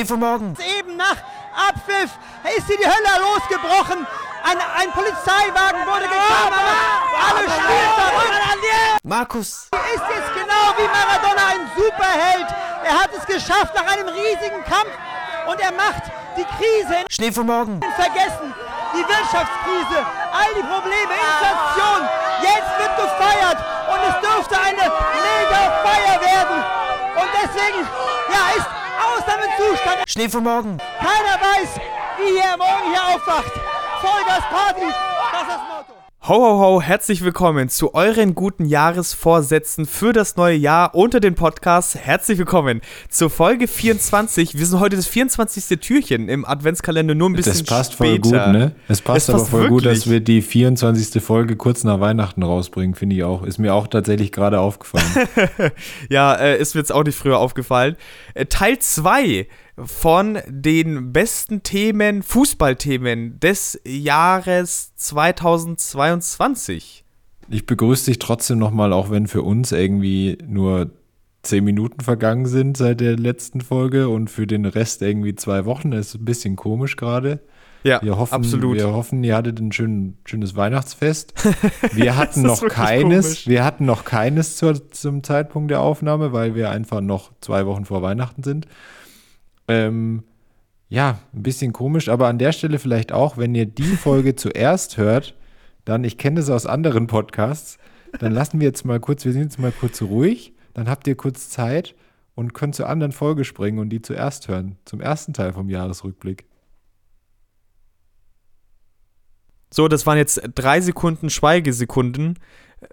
Schnee für morgen. Eben nach Abpfiff ist hier die Hölle losgebrochen. Ein, ein Polizeiwagen wurde geklammert. Alle spielen verrückt. Markus. Er ist jetzt genau wie Maradona ein Superheld. Er hat es geschafft nach einem riesigen Kampf und er macht die Krise Schnee für morgen. vergessen. Die Wirtschaftskrise, all die Probleme, Inflation. Jetzt wird gefeiert und es dürfte eine mega Feier werden. Und deswegen, ja, ist Schnee für morgen. Keiner weiß, wie er morgen hier aufwacht. Vollgas Party, das ist das Motto. Ho, ho, ho, herzlich willkommen zu euren guten Jahresvorsätzen für das neue Jahr unter den Podcasts. Herzlich willkommen zur Folge 24. Wir sind heute das 24. Türchen im Adventskalender, nur ein bisschen Das passt später. voll gut, ne? Es passt Es aber passt voll gut, wirklich. dass wir die 24. Folge kurz nach Weihnachten rausbringen, finde ich auch. Ist mir auch tatsächlich gerade aufgefallen. Ja, äh, ist mir jetzt auch nicht früher aufgefallen. Äh, Teil 2 von den besten Themen, Fußballthemen des Jahres 2022. ich begrüße dich trotzdem nochmal, auch wenn für uns irgendwie nur 10 Minuten vergangen sind seit der letzten Folge und für den Rest irgendwie zwei Wochen. Das ist ein bisschen komisch gerade. Ja, Wir hoffen, absolut. wir hoffen, ihr hattet ein schön, schönes Weihnachtsfest. Wir hatten noch keines, komisch. wir hatten noch keines zur, zum Zeitpunkt der Aufnahme, weil wir einfach noch zwei Wochen vor Weihnachten sind. Ähm, ja, ein bisschen komisch, aber an der Stelle vielleicht auch, wenn ihr die Folge zuerst hört, dann, ich kenne das aus anderen Podcasts, dann lassen wir jetzt mal kurz, wir sind jetzt mal kurz ruhig, dann habt ihr kurz Zeit und könnt zur anderen Folge springen und die zuerst hören, zum ersten Teil vom Jahresrückblick. So, das waren jetzt drei Sekunden Schweigesekunden. Äh,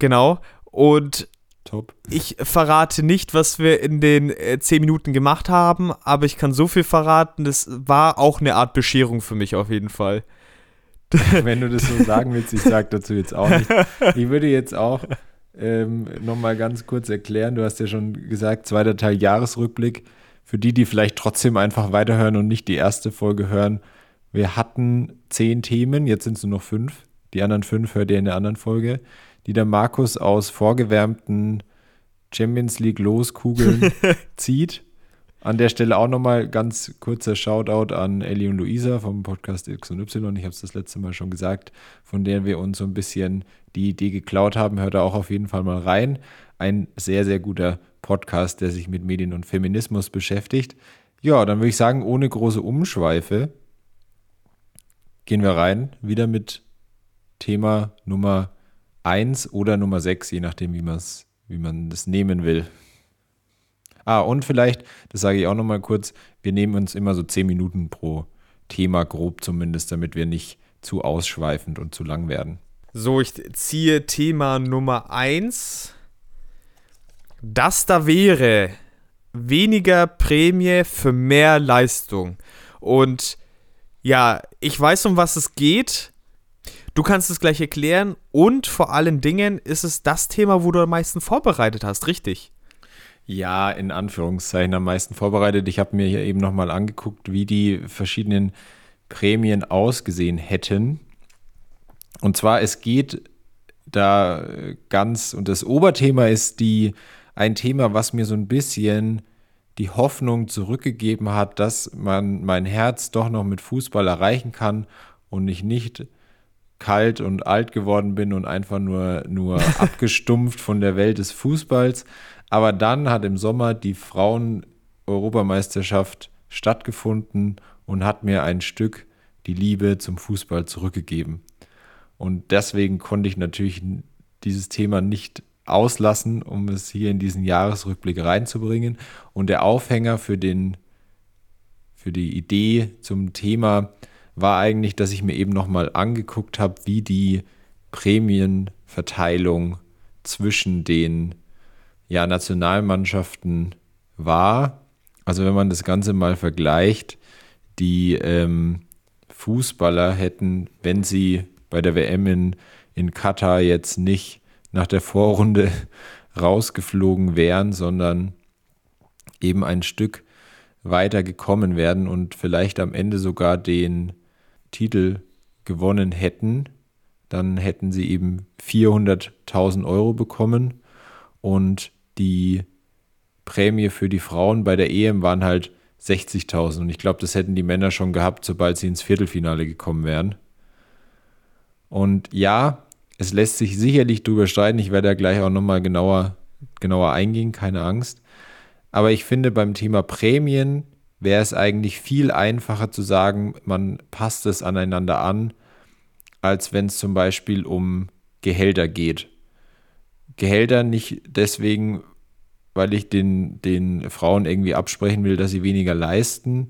Genau. Und Top. ich verrate nicht, was wir in den äh, zehn Minuten gemacht haben, aber ich kann so viel verraten, das war auch eine Art Bescherung für mich auf jeden Fall. Wenn du das so sagen willst, ich sag dazu jetzt auch nicht. Ich würde jetzt auch ähm, nochmal ganz kurz erklären, du hast ja schon gesagt, zweiter Teil Jahresrückblick. Für die, die vielleicht trotzdem einfach weiterhören und nicht die erste Folge hören, wir hatten zehn Themen, jetzt sind es nur noch fünf. Die anderen fünf hört ihr in der anderen Folge, die der Markus aus vorgewärmten Champions League Loskugeln zieht. An der Stelle auch nochmal ganz kurzer Shoutout an Ellie und Luisa vom Podcast X und Y. Ich habe es das letzte Mal schon gesagt, von der wir uns so ein bisschen die Idee geklaut haben. Hört da auch auf jeden Fall mal rein. Ein sehr, sehr guter Podcast, der sich mit Medien und Feminismus beschäftigt. Ja, dann würde ich sagen, ohne große Umschweife gehen wir rein. Wieder mit Thema Nummer 1 oder Nummer 6, je nachdem, wie, man's, wie man das nehmen will. Ah, und vielleicht, das sage ich auch nochmal kurz, wir nehmen uns immer so 10 Minuten pro Thema, grob zumindest, damit wir nicht zu ausschweifend und zu lang werden. So, ich ziehe Thema Nummer 1. Das da wäre weniger Prämie für mehr Leistung. Und ja, ich weiß, um was es geht. Du kannst es gleich erklären. Und vor allen Dingen ist es das Thema, wo du am meisten vorbereitet hast, richtig? Ja, in Anführungszeichen am meisten vorbereitet. Ich habe mir hier eben nochmal angeguckt, wie die verschiedenen Prämien ausgesehen hätten. Und zwar, es geht da äh, ganz, und das Oberthema ist die, ein Thema, was mir so ein bisschen die Hoffnung zurückgegeben hat, dass man mein Herz doch noch mit Fußball erreichen kann und ich nicht kalt und alt geworden bin und einfach nur, nur abgestumpft von der Welt des Fußballs. Aber dann hat im Sommer die Frauen-Europameisterschaft stattgefunden und hat mir ein Stück die Liebe zum Fußball zurückgegeben. Und deswegen konnte ich natürlich dieses Thema nicht auslassen, um es hier in diesen Jahresrückblick reinzubringen. Und der Aufhänger für, den, für die Idee zum Thema war eigentlich, dass ich mir eben nochmal angeguckt habe, wie die Prämienverteilung zwischen den ja, Nationalmannschaften war. Also wenn man das Ganze mal vergleicht, die ähm, Fußballer hätten, wenn sie bei der WM in, in Katar jetzt nicht nach der Vorrunde rausgeflogen wären, sondern eben ein Stück weiter gekommen wären und vielleicht am Ende sogar den Titel gewonnen hätten, dann hätten sie eben 400.000 Euro bekommen und die Prämie für die Frauen bei der EM waren halt 60.000. Und ich glaube, das hätten die Männer schon gehabt, sobald sie ins Viertelfinale gekommen wären. Und ja, es lässt sich sicherlich drüber streiten. Ich werde da gleich auch nochmal genauer, genauer eingehen, keine Angst. Aber ich finde, beim Thema Prämien wäre es eigentlich viel einfacher zu sagen, man passt es aneinander an, als wenn es zum Beispiel um Gehälter geht. Gehälter nicht deswegen, weil ich den, den Frauen irgendwie absprechen will, dass sie weniger leisten.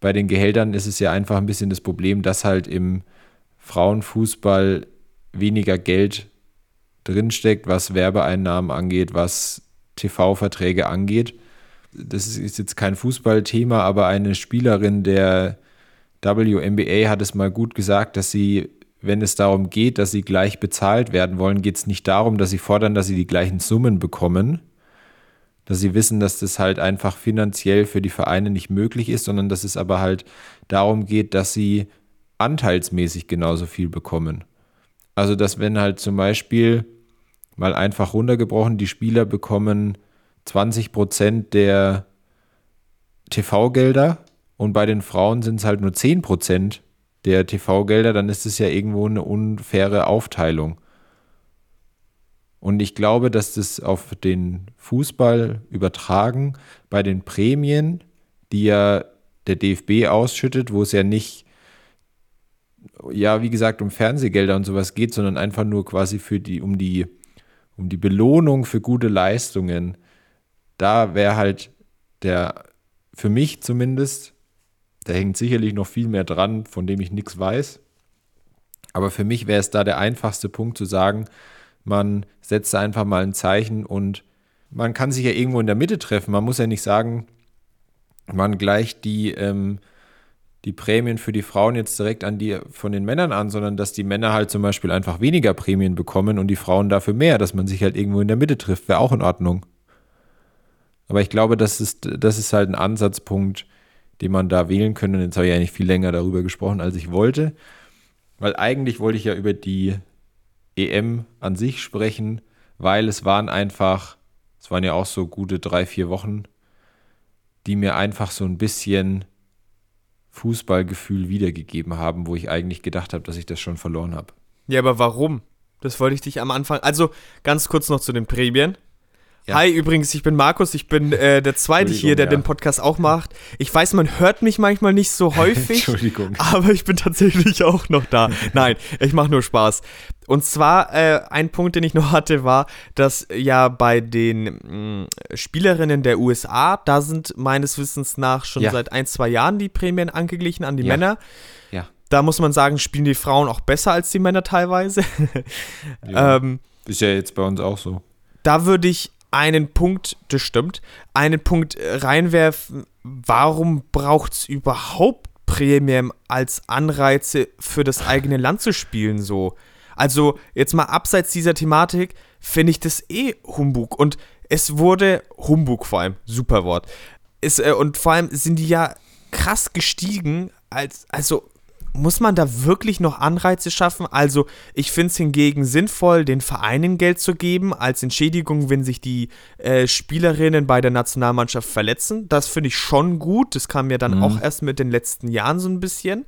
Bei den Gehältern ist es ja einfach ein bisschen das Problem, dass halt im Frauenfußball weniger Geld drinsteckt, was Werbeeinnahmen angeht, was TV-Verträge angeht. Das ist jetzt kein Fußballthema, aber eine Spielerin der WNBA hat es mal gut gesagt, dass sie, wenn es darum geht, dass sie gleich bezahlt werden wollen, geht es nicht darum, dass sie fordern, dass sie die gleichen Summen bekommen, dass sie wissen, dass das halt einfach finanziell für die Vereine nicht möglich ist, sondern dass es aber halt darum geht, dass sie anteilsmäßig genauso viel bekommen. Also, dass wenn halt zum Beispiel mal einfach runtergebrochen, die Spieler bekommen 20 Prozent der TV-Gelder und bei den Frauen sind es halt nur 10 Prozent der TV-Gelder, dann ist es ja irgendwo eine unfaire Aufteilung. Und ich glaube, dass das auf den Fußball übertragen bei den Prämien, die ja der DFB ausschüttet, wo es ja nicht ja, wie gesagt, um Fernsehgelder und sowas geht, sondern einfach nur quasi für die, um die, um die Belohnung für gute Leistungen. Da wäre halt der, für mich zumindest, da hängt sicherlich noch viel mehr dran, von dem ich nichts weiß. Aber für mich wäre es da der einfachste Punkt zu sagen, man setzt einfach mal ein Zeichen und man kann sich ja irgendwo in der Mitte treffen. Man muss ja nicht sagen, man gleicht die ähm, die Prämien für die Frauen jetzt direkt an die von den Männern an, sondern dass die Männer halt zum Beispiel einfach weniger Prämien bekommen und die Frauen dafür mehr, dass man sich halt irgendwo in der Mitte trifft, wäre auch in Ordnung. Aber ich glaube, das ist, das ist halt ein Ansatzpunkt, den man da wählen könnte. Und jetzt habe ich eigentlich viel länger darüber gesprochen, als ich wollte. Weil eigentlich wollte ich ja über die EM an sich sprechen, weil es waren einfach, es waren ja auch so gute drei, vier Wochen, die mir einfach so ein bisschen Fußballgefühl wiedergegeben haben, wo ich eigentlich gedacht habe, dass ich das schon verloren habe. Ja, aber warum? Das wollte ich dich am Anfang. Also ganz kurz noch zu den Prämien. Ja. Hi, übrigens, ich bin Markus, ich bin äh, der Zweite hier, der ja. den Podcast auch macht. Ich weiß, man hört mich manchmal nicht so häufig, Entschuldigung. aber ich bin tatsächlich auch noch da. Nein, ich mache nur Spaß. Und zwar, äh, ein Punkt, den ich noch hatte, war, dass ja bei den mh, mm, Spielerinnen der USA, da sind meines Wissens nach schon ja. seit ein, zwei Jahren die Prämien angeglichen an die Männer. Ja. Da muss man sagen, spielen die Frauen auch besser als die Männer teilweise. ja. ähm, ist ja jetzt bei uns auch so. Da würde ich einen Punkt, das stimmt, einen Punkt äh, reinwerfen, warum braucht es überhaupt Prämien als Anreize für das eigene Land zu spielen so? Also jetzt mal abseits dieser Thematik finde ich das eh Humbug und es wurde Humbug vor allem, super Wort. Ist, äh, und vor allem sind die ja krass gestiegen, als, also muss man da wirklich noch Anreize schaffen? Also, ich finde es hingegen sinnvoll, den Vereinen Geld zu geben, als Entschädigung, wenn sich die äh, Spielerinnen bei der Nationalmannschaft verletzen. Das finde ich schon gut. Das kam ja dann mhm. auch erst mit den letzten Jahren so ein bisschen.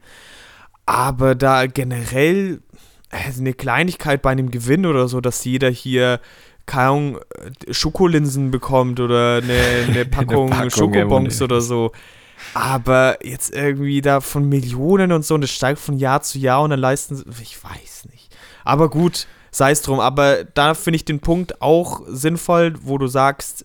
Aber da generell also eine Kleinigkeit bei einem Gewinn oder so, dass jeder hier keine äh, Schokolinsen bekommt oder eine, eine Packung, eine Packung Schokobons oder so. Aber jetzt irgendwie da von Millionen und so und das steigt von Jahr zu Jahr und dann leisten sie, ich weiß nicht. Aber gut, sei es drum. Aber da finde ich den Punkt auch sinnvoll, wo du sagst,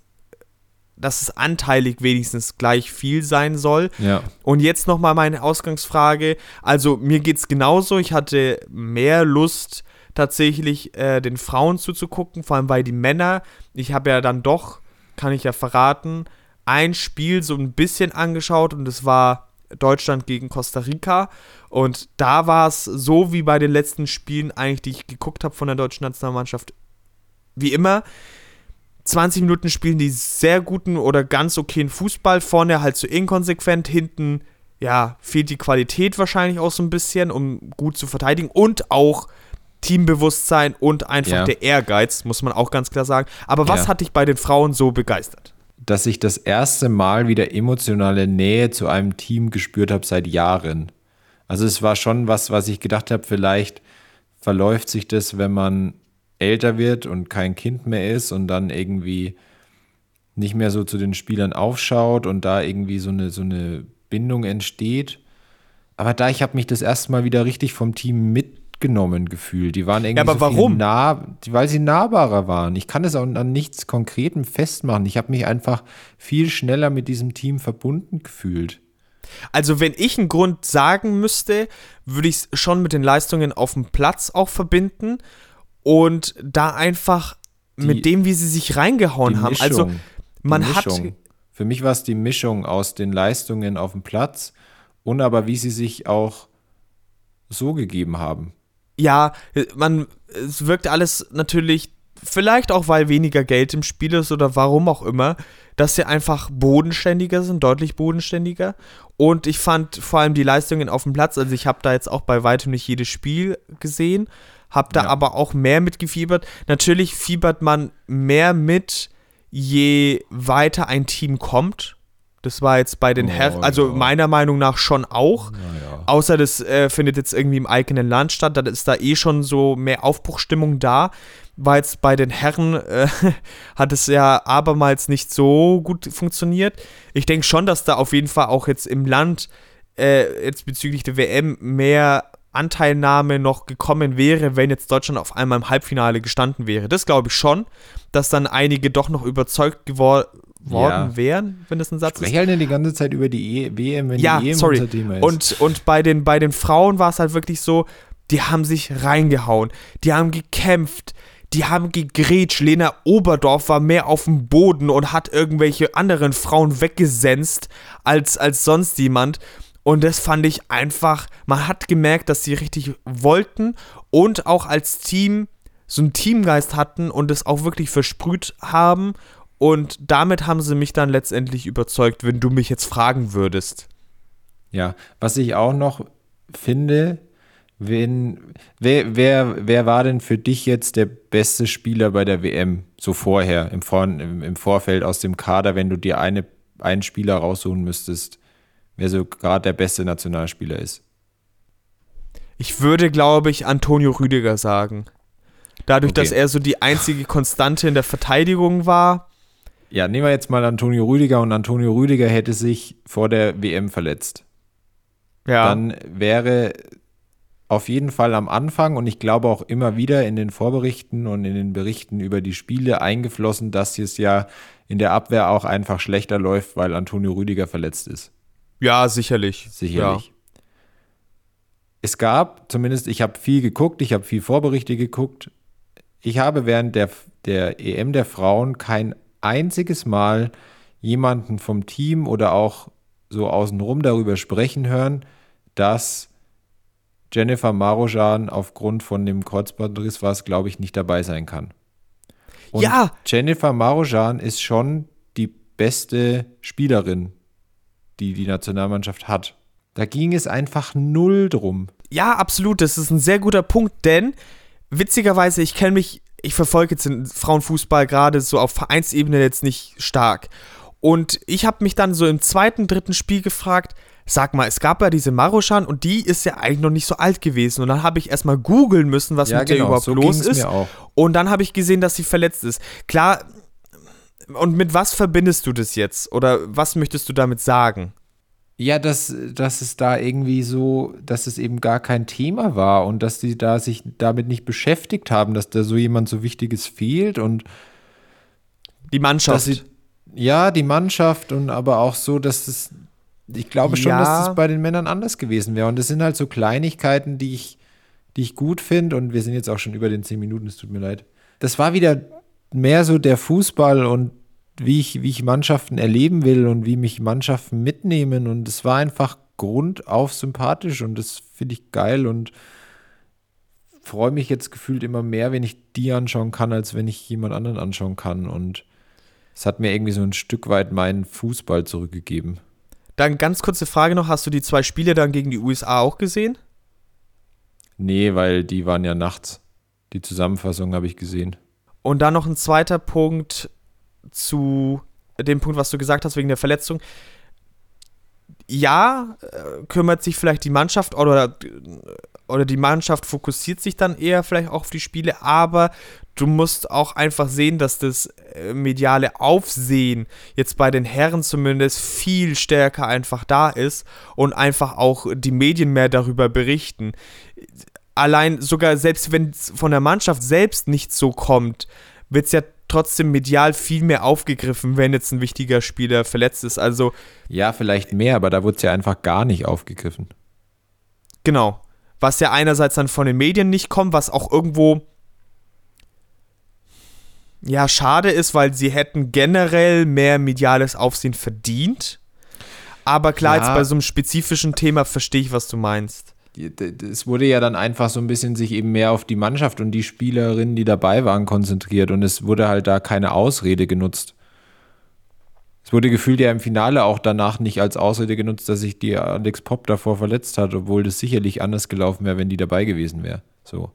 dass es anteilig wenigstens gleich viel sein soll. Ja. Und jetzt nochmal meine Ausgangsfrage. Also mir geht es genauso. Ich hatte mehr Lust tatsächlich äh, den Frauen zuzugucken, vor allem weil die Männer, ich habe ja dann doch, kann ich ja verraten, ein Spiel so ein bisschen angeschaut und es war Deutschland gegen Costa Rica. Und da war es so wie bei den letzten Spielen eigentlich, die ich geguckt habe von der deutschen Nationalmannschaft, wie immer. 20 Minuten spielen die sehr guten oder ganz okayen Fußball, vorne halt so inkonsequent, hinten, ja, fehlt die Qualität wahrscheinlich auch so ein bisschen, um gut zu verteidigen und auch Teambewusstsein und einfach ja. der Ehrgeiz, muss man auch ganz klar sagen. Aber was ja. hat dich bei den Frauen so begeistert? Dass ich das erste Mal wieder emotionale Nähe zu einem Team gespürt habe seit Jahren. Also es war schon was, was ich gedacht habe, vielleicht verläuft sich das, wenn man älter wird und kein Kind mehr ist und dann irgendwie nicht mehr so zu den Spielern aufschaut und da irgendwie so eine, so eine Bindung entsteht. Aber da, ich habe mich das erste Mal wieder richtig vom Team mitgenommen gefühlt. Die waren irgendwie Ja, aber so warum? Nah, weil sie nahbarer waren. Ich kann es auch an nichts Konkretem festmachen. Ich habe mich einfach viel schneller mit diesem Team verbunden gefühlt. Also, wenn ich einen Grund sagen müsste, würde ich es schon mit den Leistungen auf dem Platz auch verbinden und da einfach Die- mit dem, wie sie sich reingehauen haben. Also, Mischung, man die hat. Für mich war es die Mischung aus den Leistungen auf dem Platz und aber wie sie sich auch so gegeben haben. Ja, man, es wirkt alles natürlich, vielleicht auch, weil weniger Geld im Spiel ist oder warum auch immer, dass sie einfach bodenständiger sind, deutlich bodenständiger. Und ich fand vor allem die Leistungen auf dem Platz, also ich habe da jetzt auch bei weitem nicht jedes Spiel gesehen, habe da Ja. aber auch mehr mitgefiebert. Natürlich fiebert man mehr mit, je weiter ein Team kommt. Das war jetzt bei den Oh, Herren, also ja. meiner Meinung nach schon auch. Naja. Außer das äh, findet jetzt irgendwie im eigenen Land statt, dann ist da eh schon so mehr Aufbruchstimmung da. War jetzt bei den Herren, äh, hat es ja abermals nicht so gut funktioniert. Ich denke schon, dass da auf jeden Fall auch jetzt im Land, äh, jetzt bezüglich der WM, mehr Anteilnahme noch gekommen wäre, wenn jetzt Deutschland auf einmal im Halbfinale gestanden wäre. Das glaube ich schon, dass dann einige doch noch überzeugt gewor worden Ja. wären, wenn das ein Satz ist. Spreche halt die ganze Zeit über die e WM, wenn Ja, die EM sorry. unser Thema ist. Und, und bei, den, bei den Frauen war es halt wirklich so, die haben sich reingehauen, die haben gekämpft, die haben gegrätscht. Lena Oberdorf war mehr auf dem Boden und hat irgendwelche anderen Frauen weggesenzt als, als sonst jemand. Und das fand ich einfach, man hat gemerkt, dass sie richtig wollten und auch als Team so einen Teamgeist hatten und es auch wirklich versprüht haben. Und damit haben sie mich dann letztendlich überzeugt, wenn du mich jetzt fragen würdest. Ja, was ich auch noch finde, wenn, wer, wer, wer war denn für dich jetzt der beste Spieler bei der WM, so vorher, im, Vor im, im Vorfeld aus dem Kader, wenn du dir eine, einen Spieler raussuchen müsstest, wer so gerade der beste Nationalspieler ist? Ich würde, glaube ich, Antonio Rüdiger sagen. Dadurch, Okay. dass er so die einzige Konstante in der Verteidigung war. Ja, nehmen wir jetzt mal Antonio Rüdiger und Antonio Rüdiger hätte sich vor der WM verletzt. Ja. dann wäre auf jeden Fall am Anfang und ich glaube auch immer wieder in den Vorberichten und in den Berichten über die Spiele eingeflossen, dass es ja in der Abwehr auch einfach schlechter läuft, weil Antonio Rüdiger verletzt ist. ja, sicherlich. Sicherlich. Es gab, zumindest ich habe viel geguckt, ich habe viel Vorberichte geguckt. Ich habe während der, der EM der Frauen kein einziges Mal jemanden vom Team oder auch so außenrum darüber sprechen hören, dass Jennifer Marojan aufgrund von dem Kreuzbandriss war es, glaube ich, nicht dabei sein kann. Und Ja. Jennifer Marojan ist schon die beste Spielerin, die die Nationalmannschaft hat. Da ging es einfach null drum. Ja, absolut. Das ist ein sehr guter Punkt, denn witzigerweise, ich kenne mich, ich verfolge jetzt den Frauenfußball gerade so auf Vereinsebene jetzt nicht stark. Und ich habe mich dann so im zweiten, dritten Spiel gefragt, sag mal, es gab ja diese Maruschan und die ist ja eigentlich noch nicht so alt gewesen. Und dann habe ich erstmal googeln müssen, was Ja, mit der genau, überhaupt so los ist. Und dann habe ich gesehen, dass sie verletzt ist. Klar, und mit was verbindest du das jetzt? Oder was möchtest du damit sagen? Ja, dass, dass es da irgendwie so, dass es eben gar kein Thema war und dass die da sich damit nicht beschäftigt haben, dass da so jemand so Wichtiges fehlt und Die Mannschaft. sie, ja, die Mannschaft und aber auch so, dass es, ich glaube schon, Ja. dass es bei den Männern anders gewesen wäre. Und das sind halt so Kleinigkeiten, die ich, die ich gut finde und wir sind jetzt auch schon über den zehn Minuten, es tut mir leid. Das war wieder mehr so der Fußball und wie ich, wie ich Mannschaften erleben will und wie mich Mannschaften mitnehmen und es war einfach grundauf sympathisch und das finde ich geil und freue mich jetzt gefühlt immer mehr, wenn ich die anschauen kann, als wenn ich jemand anderen anschauen kann und es hat mir irgendwie so ein Stück weit meinen Fußball zurückgegeben. Dann ganz kurze Frage noch: Hast du die zwei Spiele dann gegen die USA auch gesehen? Nee, weil die waren ja nachts. Die Zusammenfassung habe ich gesehen. Und dann noch ein zweiter Punkt zu dem Punkt, was du gesagt hast, wegen der Verletzung. Ja, äh, kümmert sich vielleicht die Mannschaft oder, oder die Mannschaft fokussiert sich dann eher vielleicht auch auf die Spiele, aber du musst auch einfach sehen, dass das äh, mediale Aufsehen jetzt bei den Herren zumindest viel stärker einfach da ist und einfach auch die Medien mehr darüber berichten. Allein sogar selbst wenn es von der Mannschaft selbst nicht so kommt, wird es ja trotzdem medial viel mehr aufgegriffen, wenn jetzt ein wichtiger Spieler verletzt ist. Also ja, vielleicht mehr, aber da wurde es ja einfach gar nicht aufgegriffen. Genau. Was ja einerseits dann von den Medien nicht kommt, was auch irgendwo ja schade ist, weil sie hätten generell mehr mediales Aufsehen verdient. Aber klar, ja. jetzt bei so einem spezifischen Thema verstehe ich, was du meinst es wurde ja dann einfach so ein bisschen sich eben mehr auf die Mannschaft und die Spielerinnen, die dabei waren, konzentriert und es wurde halt da keine Ausrede genutzt. Es wurde gefühlt ja im Finale auch danach nicht als Ausrede genutzt, dass sich die Alex Pop davor verletzt hat, obwohl das sicherlich anders gelaufen wäre, wenn die dabei gewesen wäre. So.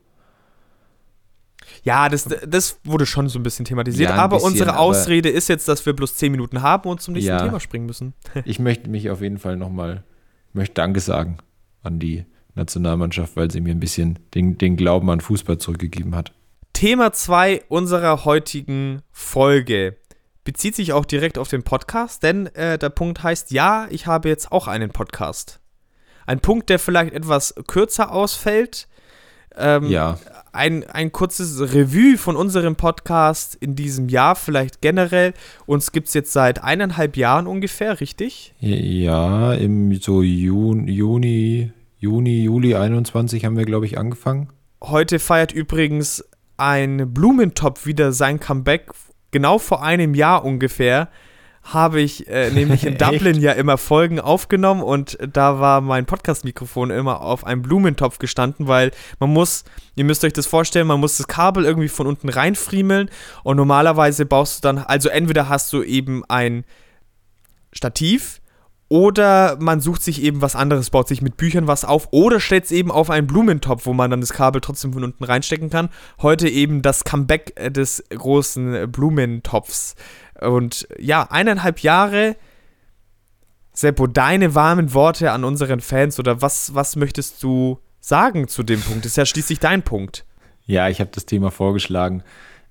Ja, das, das wurde schon so ein bisschen thematisiert, ja, ein aber bisschen, unsere Ausrede aber ist jetzt, dass wir bloß 10 Minuten haben und zum nächsten ja, Thema springen müssen. ich möchte mich auf jeden Fall nochmal, möchte Danke sagen an die Nationalmannschaft, weil sie mir ein bisschen den, den Glauben an Fußball zurückgegeben hat. Thema 2 unserer heutigen Folge bezieht sich auch direkt auf den Podcast, denn äh, der Punkt heißt, ja, ich habe jetzt auch einen Podcast. Ein Punkt, der vielleicht etwas kürzer ausfällt. Ähm, ja. Ein, ein kurzes Revue von unserem Podcast in diesem Jahr, vielleicht generell. Uns gibt es jetzt seit eineinhalb Jahren ungefähr, richtig? Ja, im so Juni, Juni Juni, Juli 21 haben wir, glaube ich, angefangen. Heute feiert übrigens ein Blumentopf wieder sein Comeback. Genau vor einem Jahr ungefähr habe ich äh, nämlich in Dublin ja immer Folgen aufgenommen und da war mein Podcast-Mikrofon immer auf einem Blumentopf gestanden, weil man muss, ihr müsst euch das vorstellen, man muss das Kabel irgendwie von unten reinfriemeln und normalerweise baust du dann, also entweder hast du eben ein Stativ, oder man sucht sich eben was anderes, baut sich mit Büchern was auf oder stellt es eben auf einen Blumentopf, wo man dann das Kabel trotzdem von unten reinstecken kann. Heute eben das Comeback äh, des großen Blumentopfs. Und ja, eineinhalb Jahre. Seppo, deine warmen Worte an unseren Fans oder was, was möchtest du sagen zu dem Punkt? Das ist ja schließlich dein Punkt. Ja, ich habe das Thema vorgeschlagen.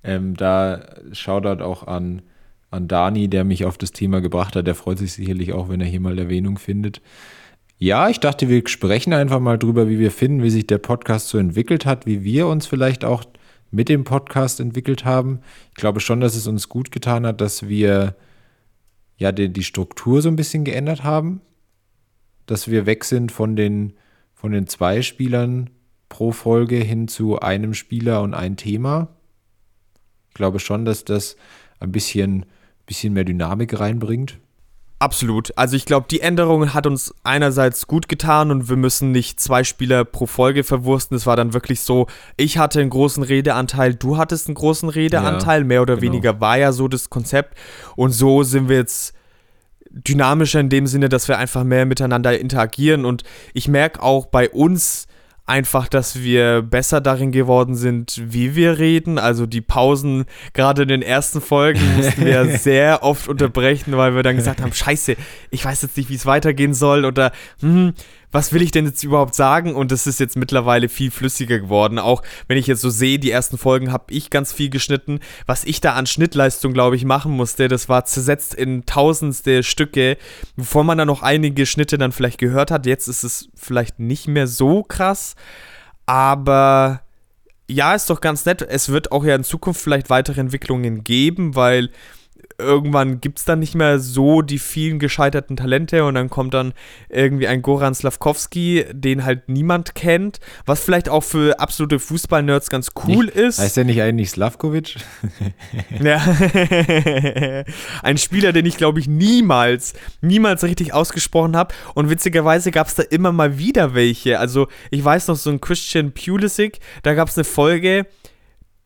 Ähm, da Shoutout auch an an Dani, der mich auf das Thema gebracht hat. Der freut sich sicherlich auch, wenn er hier mal Erwähnung findet. Ja, ich dachte, wir sprechen einfach mal drüber, wie wir finden, wie sich der Podcast so entwickelt hat, wie wir uns vielleicht auch mit dem Podcast entwickelt haben. Ich glaube schon, dass es uns gut getan hat, dass wir ja die, die Struktur so ein bisschen geändert haben, dass wir weg sind von den, von den zwei Spielern pro Folge hin zu einem Spieler und ein Thema. Ich glaube schon, dass das ein bisschen bisschen mehr Dynamik reinbringt. Absolut. Also ich glaube, die Änderung hat uns einerseits gut getan und wir müssen nicht zwei Spieler pro Folge verwursten. Es war dann wirklich so, ich hatte einen großen Redeanteil, du hattest einen großen Redeanteil, ja, mehr oder genau. weniger war ja so das Konzept. Und so sind wir jetzt dynamischer in dem Sinne, dass wir einfach mehr miteinander interagieren. Und ich merke auch bei uns, einfach, dass wir besser darin geworden sind, wie wir reden. Also die Pausen, gerade in den ersten Folgen, mussten wir sehr oft unterbrechen, weil wir dann gesagt haben, scheiße, ich weiß jetzt nicht, wie es weitergehen soll oder hm, was will ich denn jetzt überhaupt sagen? Und das ist jetzt mittlerweile viel flüssiger geworden. Auch wenn ich jetzt so sehe, die ersten Folgen habe ich ganz viel geschnitten. Was ich da an Schnittleistung, glaube ich, machen musste, das war zersetzt in tausendste Stücke, bevor man da noch einige Schnitte dann vielleicht gehört hat. Jetzt ist es vielleicht nicht mehr so krass, aber ja, ist doch ganz nett. Es wird auch ja in Zukunft vielleicht weitere Entwicklungen geben, weil irgendwann gibt es dann nicht mehr so die vielen gescheiterten Talente und dann kommt dann irgendwie ein Goran Slavkovski, den halt niemand kennt, was vielleicht auch für absolute Fußballnerds ganz cool nicht, ist. Heißt der nicht eigentlich Slavkovic? ja. ein Spieler, den ich glaube ich niemals, niemals richtig ausgesprochen habe und witzigerweise gab es da immer mal wieder welche. Also ich weiß noch so ein Christian Pulisic, da gab es eine Folge,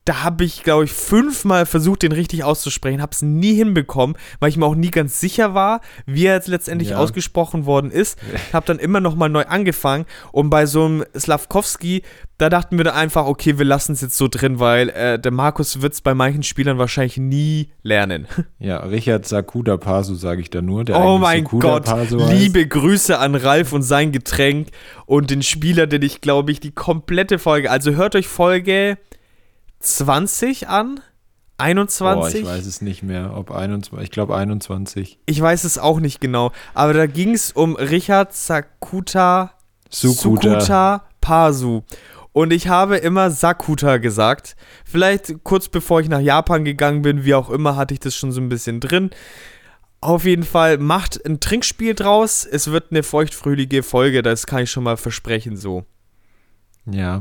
da habe ich, glaube ich, fünfmal versucht, den richtig auszusprechen, habe es nie hinbekommen, weil ich mir auch nie ganz sicher war, wie er jetzt letztendlich ja. ausgesprochen worden ist. Habe dann immer noch mal neu angefangen und bei so einem Slavkowski, da dachten wir dann einfach, okay, wir lassen es jetzt so drin, weil äh, der Markus wird es bei manchen Spielern wahrscheinlich nie lernen. Ja, Richard Sakuda Pasu sage ich da nur. oh mein Sakuda Gott, Pasu liebe Grüße an Ralf und sein Getränk und den Spieler, den ich, glaube ich, die komplette Folge, also hört euch Folge 20 an? 21? Oh, ich weiß es nicht mehr, ob 21, ich glaube 21. Ich weiß es auch nicht genau, aber da ging es um Richard Sakuta, Sukuta. Sukuta Pasu. Und ich habe immer Sakuta gesagt. Vielleicht kurz bevor ich nach Japan gegangen bin, wie auch immer, hatte ich das schon so ein bisschen drin. Auf jeden Fall macht ein Trinkspiel draus. Es wird eine feuchtfröhliche Folge, das kann ich schon mal versprechen so. Ja.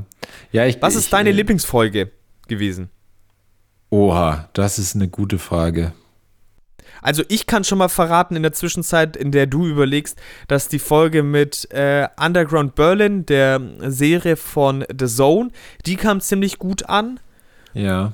ja ich, Was ist ich, deine äh, Lieblingsfolge? Gewesen? Oha, das ist eine gute Frage. Also ich kann schon mal verraten in der Zwischenzeit, in der du überlegst, dass die Folge mit äh, Underground Berlin, der Serie von The Zone, die kam ziemlich gut an. Ja.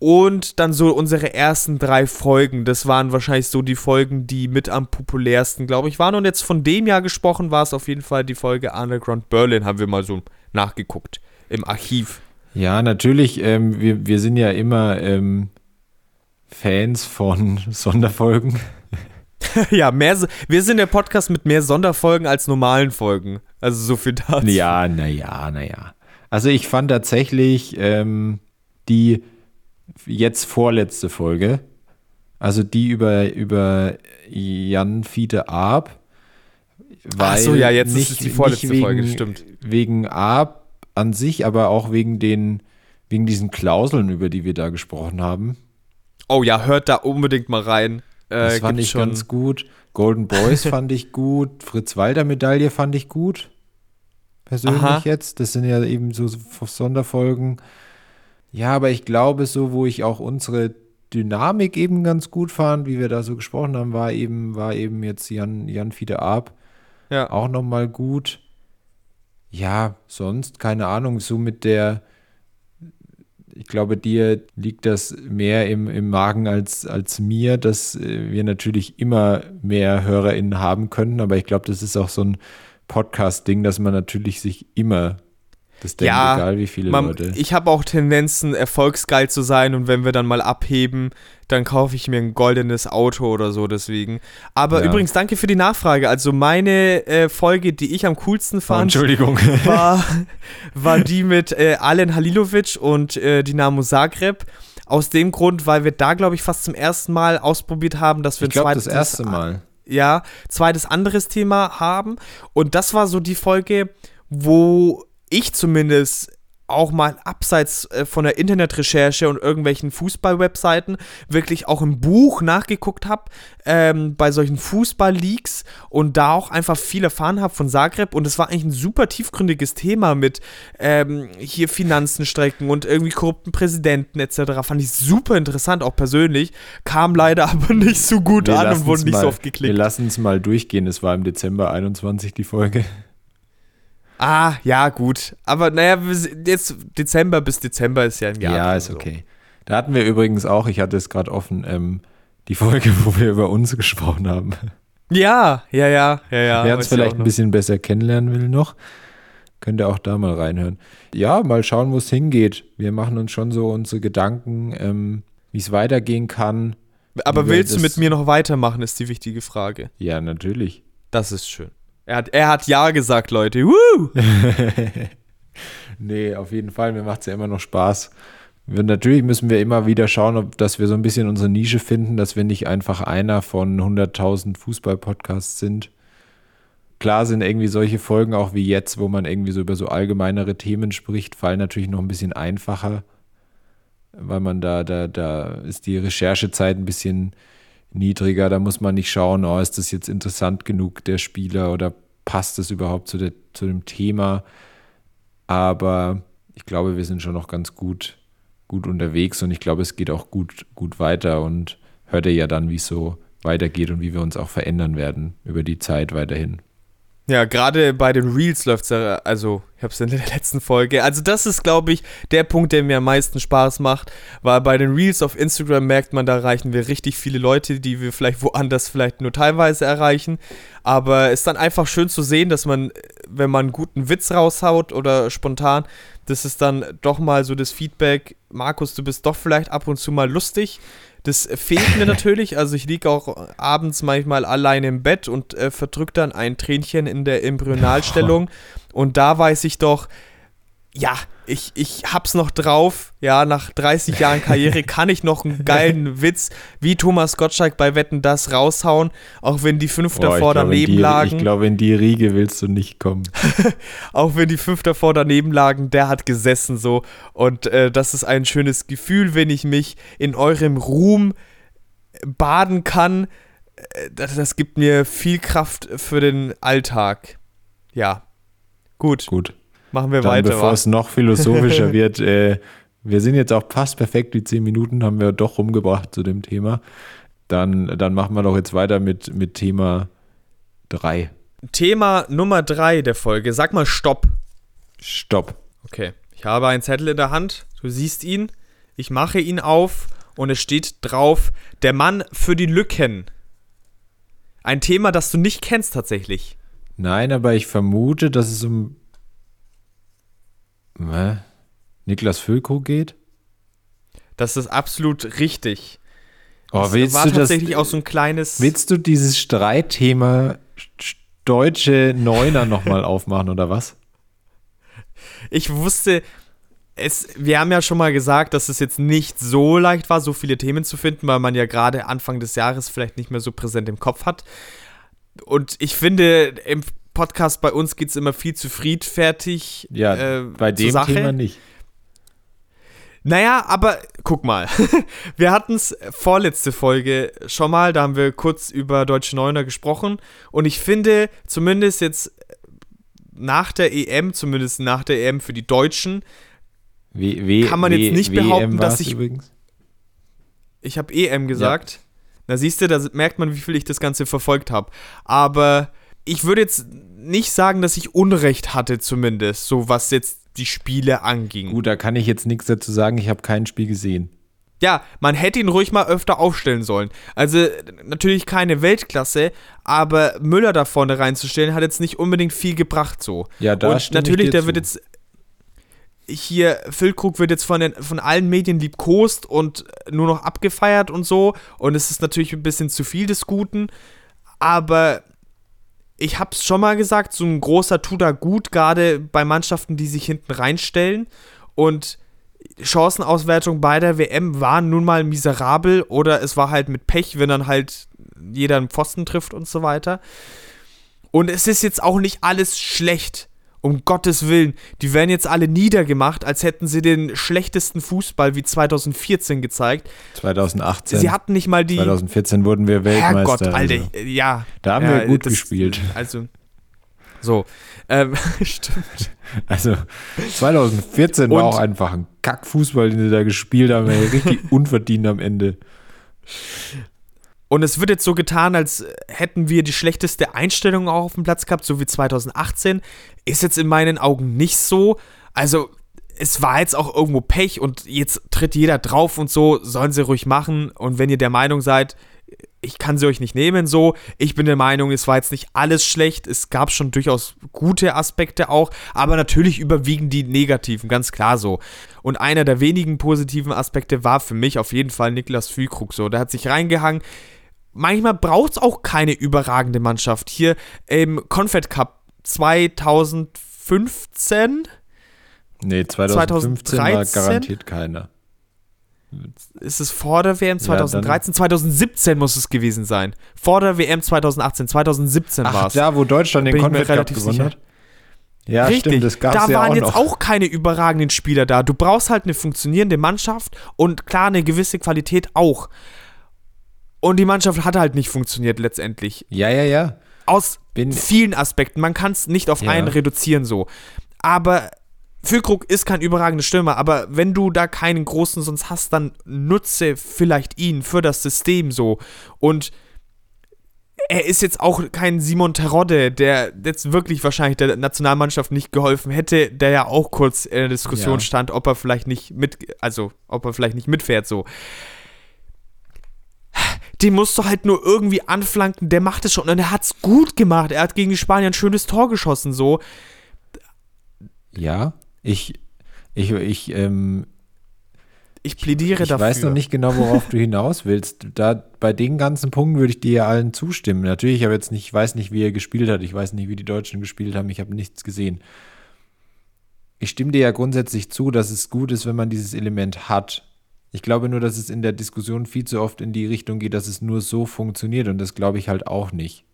Und dann so unsere ersten drei Folgen, das waren wahrscheinlich so die Folgen, die mit am populärsten, glaube ich, waren. Und jetzt von dem Jahr gesprochen war es auf jeden Fall die Folge Underground Berlin, haben wir mal so nachgeguckt im Archiv. Ja, natürlich. Ähm, wir, wir sind ja immer ähm, Fans von Sonderfolgen. ja, mehr, wir sind der Podcast mit mehr Sonderfolgen als normalen Folgen. Also so viel dazu. Ja, naja, naja. Also ich fand tatsächlich ähm, die jetzt vorletzte Folge, also die über, über Jan Fiete Arp. Ach so, ja, jetzt nicht, ist die vorletzte wegen, Folge, stimmt. Wegen Arp an sich, aber auch wegen den, wegen diesen Klauseln, über die wir da gesprochen haben. Oh ja, hört da unbedingt mal rein. Äh, das fand ich schon. ganz gut. Golden Boys fand ich gut. Fritz Walter Medaille fand ich gut. Persönlich Aha. jetzt. Das sind ja eben so Sonderfolgen. Ja, aber ich glaube, so, wo ich auch unsere Dynamik eben ganz gut fand, wie wir da so gesprochen haben, war eben, war eben jetzt Jan, Jan Fiede Ab. Ja. Auch nochmal gut ja, sonst, keine Ahnung, so mit der, ich glaube, dir liegt das mehr im, im Magen als, als mir, dass äh, wir natürlich immer mehr HörerInnen haben können, aber ich glaube, das ist auch so ein Podcast-Ding, dass man natürlich sich immer das denkt, ja, egal wie viele man, Leute. Ich habe auch Tendenzen, erfolgsgeil zu sein und wenn wir dann mal abheben, dann kaufe ich mir ein goldenes Auto oder so deswegen. Aber ja. übrigens, danke für die Nachfrage. Also meine äh, Folge, die ich am coolsten fand, oh, Entschuldigung. War, war die mit äh, Alen Halilovic und äh, Dinamo Zagreb. Aus dem Grund, weil wir da, glaube ich, fast zum ersten Mal ausprobiert haben, dass wir ich glaub, ein zweites. das erste Mal. Ja, zweites anderes Thema haben. Und das war so die Folge, wo ich zumindest auch mal abseits äh, von der Internetrecherche und irgendwelchen Fußball-Webseiten wirklich auch im Buch nachgeguckt habe ähm, bei solchen Fußball-Leaks und da auch einfach viel erfahren habe von Zagreb und es war eigentlich ein super tiefgründiges Thema mit ähm, hier Finanzen strecken und irgendwie korrupten Präsidenten etc. Fand ich super interessant, auch persönlich. Kam leider aber nicht so gut wir an und wurde nicht mal, so oft geklickt. Wir lassen es mal durchgehen, es war im Dezember 21 die Folge. Ah, ja, gut. Aber naja, jetzt Dezember bis Dezember ist ja ein Jahr. Ja, ist so. okay. Da hatten wir übrigens auch, ich hatte es gerade offen, ähm, die Folge, wo wir über uns gesprochen haben. Ja, ja, ja, ja, ja. Wer uns vielleicht ein bisschen besser kennenlernen will noch, könnt ihr auch da mal reinhören. Ja, mal schauen, wo es hingeht. Wir machen uns schon so unsere Gedanken, ähm, wie es weitergehen kann. Aber willst du mit mir noch weitermachen, ist die wichtige Frage. Ja, natürlich. Das ist schön. Er hat, er hat Ja gesagt, Leute. Woo! nee, auf jeden Fall. Mir macht es ja immer noch Spaß. Wir, natürlich müssen wir immer wieder schauen, ob, dass wir so ein bisschen unsere Nische finden, dass wir nicht einfach einer von 100.000 Fußball-Podcasts sind. Klar sind irgendwie solche Folgen auch wie jetzt, wo man irgendwie so über so allgemeinere Themen spricht, fallen natürlich noch ein bisschen einfacher, weil man da, da, da ist die Recherchezeit ein bisschen niedriger. Da muss man nicht schauen, oh, ist das jetzt interessant genug, der Spieler, oder passt das überhaupt zu, der, zu dem Thema. Aber ich glaube, wir sind schon noch ganz gut, gut unterwegs und ich glaube, es geht auch gut, gut weiter und hört ihr ja dann, wie es so weitergeht und wie wir uns auch verändern werden über die Zeit weiterhin. Ja, gerade bei den Reels läuft es ja, also ich habe es in der letzten Folge. Also das ist, glaube ich, der Punkt, der mir am meisten Spaß macht, weil bei den Reels auf Instagram merkt man, da erreichen wir richtig viele Leute, die wir vielleicht woanders vielleicht nur teilweise erreichen. Aber es ist dann einfach schön zu sehen, dass man, wenn man einen guten Witz raushaut oder spontan, das ist dann doch mal so das Feedback, Markus, du bist doch vielleicht ab und zu mal lustig. Das fehlt mir natürlich. Also ich liege auch abends manchmal alleine im Bett und äh, verdrücke dann ein Tränchen in der Embryonalstellung. Und da weiß ich doch, ja, ich, ich hab's noch drauf. Ja, nach 30 Jahren Karriere kann ich noch einen geilen Witz wie Thomas Gottschalk bei Wetten das raushauen, auch wenn die fünf davor daneben die, lagen. Ich glaube, in die Riege willst du nicht kommen. auch wenn die fünf davor daneben lagen, der hat gesessen so. Und äh, das ist ein schönes Gefühl, wenn ich mich in eurem Ruhm baden kann. Äh, das, das gibt mir viel Kraft für den Alltag. Ja. Gut. Gut. Machen wir Dann, weiter. bevor wa? es noch philosophischer wird, äh, wir sind jetzt auch fast perfekt, die zehn Minuten haben wir doch rumgebracht zu dem Thema. Dann, dann machen wir doch jetzt weiter mit, mit Thema 3. Thema Nummer drei der Folge. Sag mal Stopp. Stopp. Okay. Ich habe einen Zettel in der Hand. Du siehst ihn. Ich mache ihn auf und es steht drauf: Der Mann für die Lücken. Ein Thema, das du nicht kennst tatsächlich. Nein, aber ich vermute, dass es um Hä? Niklas Füllkrug geht. Das ist absolut richtig. Oh, das willst war du das, tatsächlich auch so ein kleines. willst du dieses Streitthema sch- deutsche Neuner nochmal aufmachen oder was? Ich wusste, es, wir haben ja schon mal gesagt, dass es jetzt nicht so leicht war, so viele Themen zu finden, weil man ja gerade Anfang des Jahres vielleicht nicht mehr so präsent im Kopf hat. Und ich finde, im Podcast bei uns geht es immer viel zu friedfertig. Ja, äh, bei dem. Thema nicht. Naja, aber guck mal. wir hatten es vorletzte Folge schon mal, da haben wir kurz über Deutsche Neuner gesprochen. Und ich finde, zumindest jetzt nach der EM, zumindest nach der EM für die Deutschen, W w Kann man w jetzt nicht behaupten, dass ich- Übrigens. Ich habe EM gesagt. Na siehst du, da merkt man, wie viel ich das Ganze verfolgt habe. Aber ich würde jetzt nicht sagen, dass ich Unrecht hatte zumindest, so was jetzt die Spiele anging. Gut, da kann ich jetzt nichts dazu sagen. Ich habe kein Spiel gesehen. Ja, man hätte ihn ruhig mal öfter aufstellen sollen. Also natürlich keine Weltklasse, aber Müller da vorne reinzustellen, hat jetzt nicht unbedingt viel gebracht so. Ja, da Und natürlich, der zu. wird jetzt hier, Füllkrug wird jetzt von, den, von allen Medien liebkost und nur noch abgefeiert und so. Und es ist natürlich ein bisschen zu viel des Guten. Aber ich hab's schon mal gesagt, so ein großer tut da gut, gerade bei Mannschaften, die sich hinten reinstellen. Und Chancenauswertung bei der WM war nun mal miserabel oder es war halt mit Pech, wenn dann halt jeder einen Pfosten trifft und so weiter. Und es ist jetzt auch nicht alles schlecht. Um Gottes Willen. Die werden jetzt alle niedergemacht, als hätten sie den schlechtesten Fußball wie 2014 gezeigt. 2018. Sie hatten nicht mal die. 2014 wurden wir Herrgott, Weltmeister. Alter, also. ja. Da haben ja, wir gut das- gespielt. Also, so. Ähm, stimmt. Also 2014 war Und- auch einfach ein Kackfußball, den sie da gespielt haben. Richtig unverdient am Ende. Und es wird jetzt so getan, als hätten wir die schlechteste Einstellung auch auf dem Platz gehabt, so wie 2018. Ist jetzt in meinen Augen nicht so. Also, es war jetzt auch irgendwo Pech und jetzt tritt jeder drauf und so, sollen sie ruhig machen. Und wenn ihr der Meinung seid, ich kann sie euch nicht nehmen, so, ich bin der Meinung, es war jetzt nicht alles schlecht. Es gab schon durchaus gute Aspekte auch, aber natürlich überwiegen die negativen, ganz klar so. Und einer der wenigen positiven Aspekte war für mich auf jeden Fall Niklas Füllkrug so. Der hat sich reingehangen. Manchmal braucht es auch keine überragende Mannschaft. Hier im Confed Cup 2015 Nee, 2015 war 2013? garantiert keiner. ist es vor der WM Ja, 2013, 2017 muss es gewesen sein. Vor der WM 2018, 2017 war es. da, wo Deutschland den Confed Cup gewonnen hat? Ja, Richtig, stimmt, das gab da ja waren auch jetzt noch. auch keine überragenden Spieler da. Du brauchst halt eine funktionierende Mannschaft und klar eine gewisse Qualität auch. Und die Mannschaft hat halt nicht funktioniert letztendlich. Ja, ja, ja. Aus Bin- vielen Aspekten. Man kann es nicht auf Ja. einen reduzieren so. Aber Füllkrug ist kein überragender Stürmer, aber wenn du da keinen großen sonst hast, dann nutze vielleicht ihn für das System so. Und er ist jetzt auch kein Simon Terodde, der jetzt wirklich wahrscheinlich der Nationalmannschaft nicht geholfen hätte, der ja auch kurz in der Diskussion ja. stand, ob er vielleicht nicht mit, also ob er vielleicht nicht mitfährt so. Den musst du halt nur irgendwie anflanken, der macht es schon und er hat es gut gemacht. Er hat gegen die Spanier ein schönes Tor geschossen, so. Ja, ich, ich, ich, ähm, ich plädiere ich, dafür. Ich weiß noch nicht genau, worauf du hinaus willst. Da, bei den ganzen Punkten würde ich dir ja allen zustimmen. Natürlich, ich habe jetzt nicht, weiß nicht, wie er gespielt hat. Ich weiß nicht, wie die Deutschen gespielt haben. Ich habe nichts gesehen. Ich stimme dir ja grundsätzlich zu, dass es gut ist, wenn man dieses Element hat. Ich glaube nur, dass es in der Diskussion viel zu oft in die Richtung geht, dass es nur so funktioniert. Und das glaube ich halt auch nicht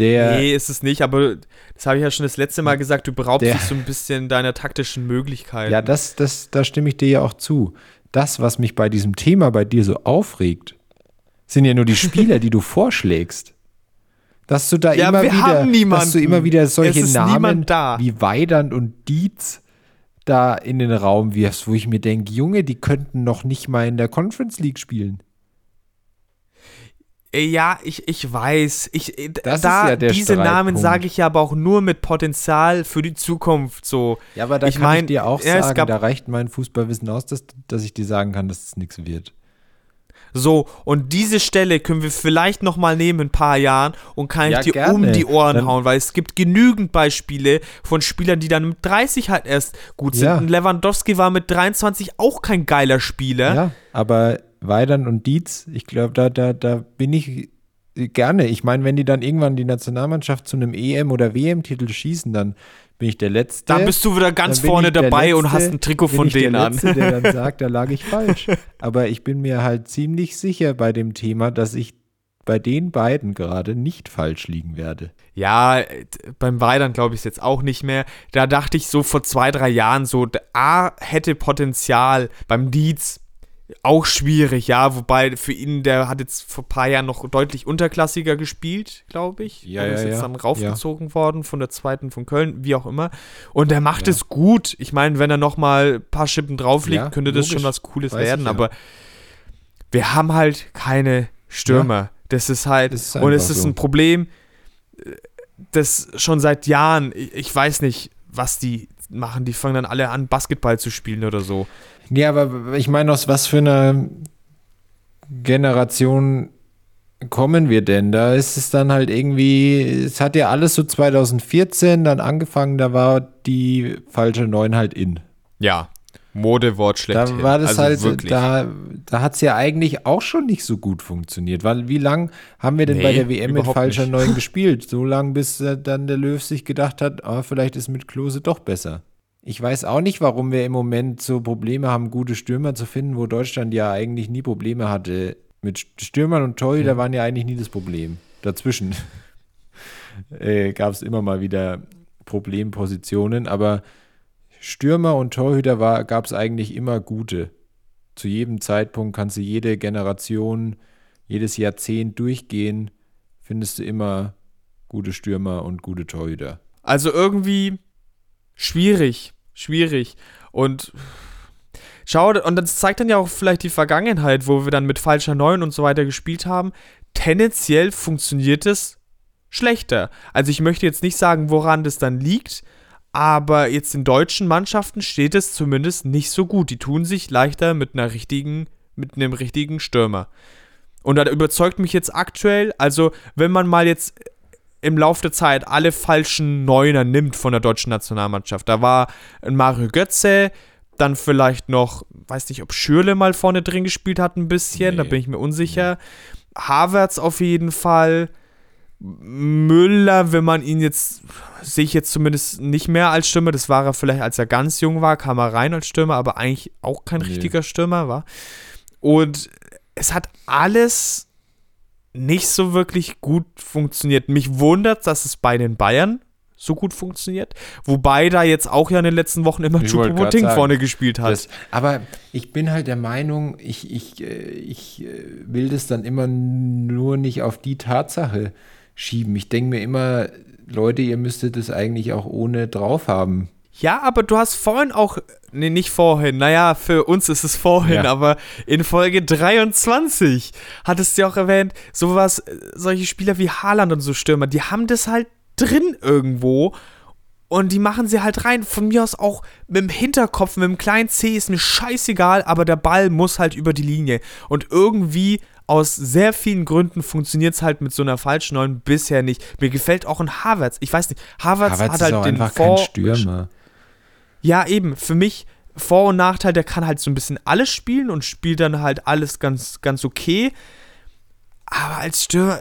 der. Nee, ist es nicht, aber das habe ich ja schon das letzte Mal gesagt, du beraubst der, dich so ein bisschen deiner taktischen Möglichkeiten. Ja, das, das, da stimme ich dir ja auch zu. Das, was mich bei diesem Thema bei dir so aufregt, sind ja nur die Spieler, die du vorschlägst. Dass du da ja, immer wieder, dass du immer wieder solche Namen wie Weidand und Dietz da in den Raum wirfst, wo ich mir denke, Junge, die könnten noch nicht mal in der Conference League spielen. Äh, ja, ich, ich weiß. Ich, äh, das da, ja diese Namen sage ich ja aber auch nur mit Potenzial für die Zukunft. So. Ja, aber da ich kann mein, ich dir auch ja, sagen, da reicht mein Fußballwissen aus, dass, dass ich dir sagen kann, dass es nichts wird. So, und diese Stelle können wir vielleicht nochmal nehmen in ein paar Jahren und kann ja, ich dir gerne. um die Ohren Dann hauen, weil es gibt genügend Beispiele von Spielern, die dann mit 30 halt erst gut sind. Ja. Und Lewandowski war mit 23 auch kein geiler Spieler. Ja, aber Weidern und Dietz, ich glaube, da, da, da bin ich gerne. Ich meine, wenn die dann irgendwann die Nationalmannschaft zu einem EM- oder WM-Titel schießen, dann bin ich der Letzte. Dann bist du wieder ganz vorne dabei Letzte, und hast ein Trikot von denen an. Der Letzte, der dann sagt, da lag ich falsch. Aber ich bin mir halt ziemlich sicher bei dem Thema, dass ich bei den beiden gerade nicht falsch liegen werde. Ja, beim Weidern glaube ich es jetzt auch nicht mehr. Da dachte ich so vor zwei, drei Jahren so, A hätte Potenzial. Beim Dietz auch schwierig, ja. Wobei für ihn, der hat jetzt vor ein paar Jahren noch deutlich unterklassiger gespielt, glaube ich. Ja, ja, ist jetzt ja. dann raufgezogen ja. worden von der zweiten von Köln, wie auch immer. Und er macht ja. es gut. Ich meine, wenn er noch mal ein paar Schippen drauflegt, könnte das logisch. schon was Cooles Weiß werden. Aber wir haben halt keine Stürmer. Das ist halt, das ist und es ist so. ein Problem, das schon seit Jahren, ich weiß nicht, was die machen. Die fangen dann alle an, Basketball zu spielen oder so. Nee, aber ich meine, aus was für einer Generation kommen wir denn? Da ist es dann halt irgendwie, es hat ja alles so 2014 dann angefangen, da war die falsche Neun halt in. Ja, Modewort schlecht. Da war das also halt, wirklich. da, da hat es ja eigentlich auch schon nicht so gut funktioniert. Weil wie lange haben wir denn nee, bei der WM mit falscher nicht. Neun gespielt? So lange, bis äh, dann der Löw sich gedacht hat, oh, vielleicht ist mit Klose doch besser. Ich weiß auch nicht, warum wir im Moment so Probleme haben, gute Stürmer zu finden, wo Deutschland ja eigentlich nie Probleme hatte. Mit Stürmern und Torhüter ja. waren ja eigentlich nie das Problem. Dazwischen äh, gab es immer mal wieder Problempositionen, aber Stürmer und Torhüter gab es eigentlich immer gute. Zu jedem Zeitpunkt kannst du jede Generation, jedes Jahrzehnt durchgehen, findest du immer gute Stürmer und gute Torhüter. Also irgendwie schwierig, schwierig. Und schau, und das zeigt dann ja auch vielleicht die Vergangenheit, wo wir dann mit falscher Neun und so weiter gespielt haben. Tendenziell funktioniert es schlechter. Also ich möchte jetzt nicht sagen, woran das dann liegt, aber jetzt in deutschen Mannschaften steht es zumindest nicht so gut. Die tun sich leichter mit einer richtigen, mit einem richtigen Stürmer. Und das überzeugt mich jetzt aktuell, also wenn man mal jetzt im Laufe der Zeit alle falschen Neuner nimmt von der deutschen Nationalmannschaft. Da war ein Mario Götze, dann vielleicht noch, weiß nicht, ob Schürle mal vorne drin gespielt hat ein bisschen, nee. da bin ich mir unsicher. Havertz auf jeden Fall. Müller, wenn man ihn jetzt, sehe ich jetzt zumindest nicht mehr als Stürmer. Das war er vielleicht, als er ganz jung war, kam er rein als Stürmer, aber eigentlich auch kein nee. richtiger Stürmer war. Und es hat alles nicht so wirklich gut funktioniert. Mich wundert, dass es bei den Bayern so gut funktioniert. Wobei da jetzt auch ja in den letzten Wochen immer Choupo-Moting vorne gespielt hat. Das, aber ich bin halt der Meinung, ich, ich, äh, ich äh, will das dann immer nur nicht auf die Tatsache schieben. Ich denke mir immer, Leute, ihr müsstet das eigentlich auch ohne drauf haben. Ja, aber du hast vorhin auch, nee, nicht vorhin, naja, für uns ist es vorhin, Ja. aber in Folge 23 hattest du ja auch erwähnt, sowas, äh, solche Spieler wie Haaland und so Stürmer, die haben das halt drin irgendwo und die machen sie halt rein. Von mir aus auch mit dem Hinterkopf, mit dem kleinen C ist mir scheißegal, aber der Ball muss halt über die Linie. Und irgendwie aus sehr vielen Gründen funktioniert es halt mit so einer falschen Neun bisher nicht. Mir gefällt auch ein Havertz. Ich weiß nicht, Havertz, Havertz hat ist halt auch den einfach Vor kein Stürmer. ja, eben. Für mich Vor- und Nachteil, der kann halt so ein bisschen alles spielen und spielt dann halt alles ganz, ganz okay. Aber als Stürmer,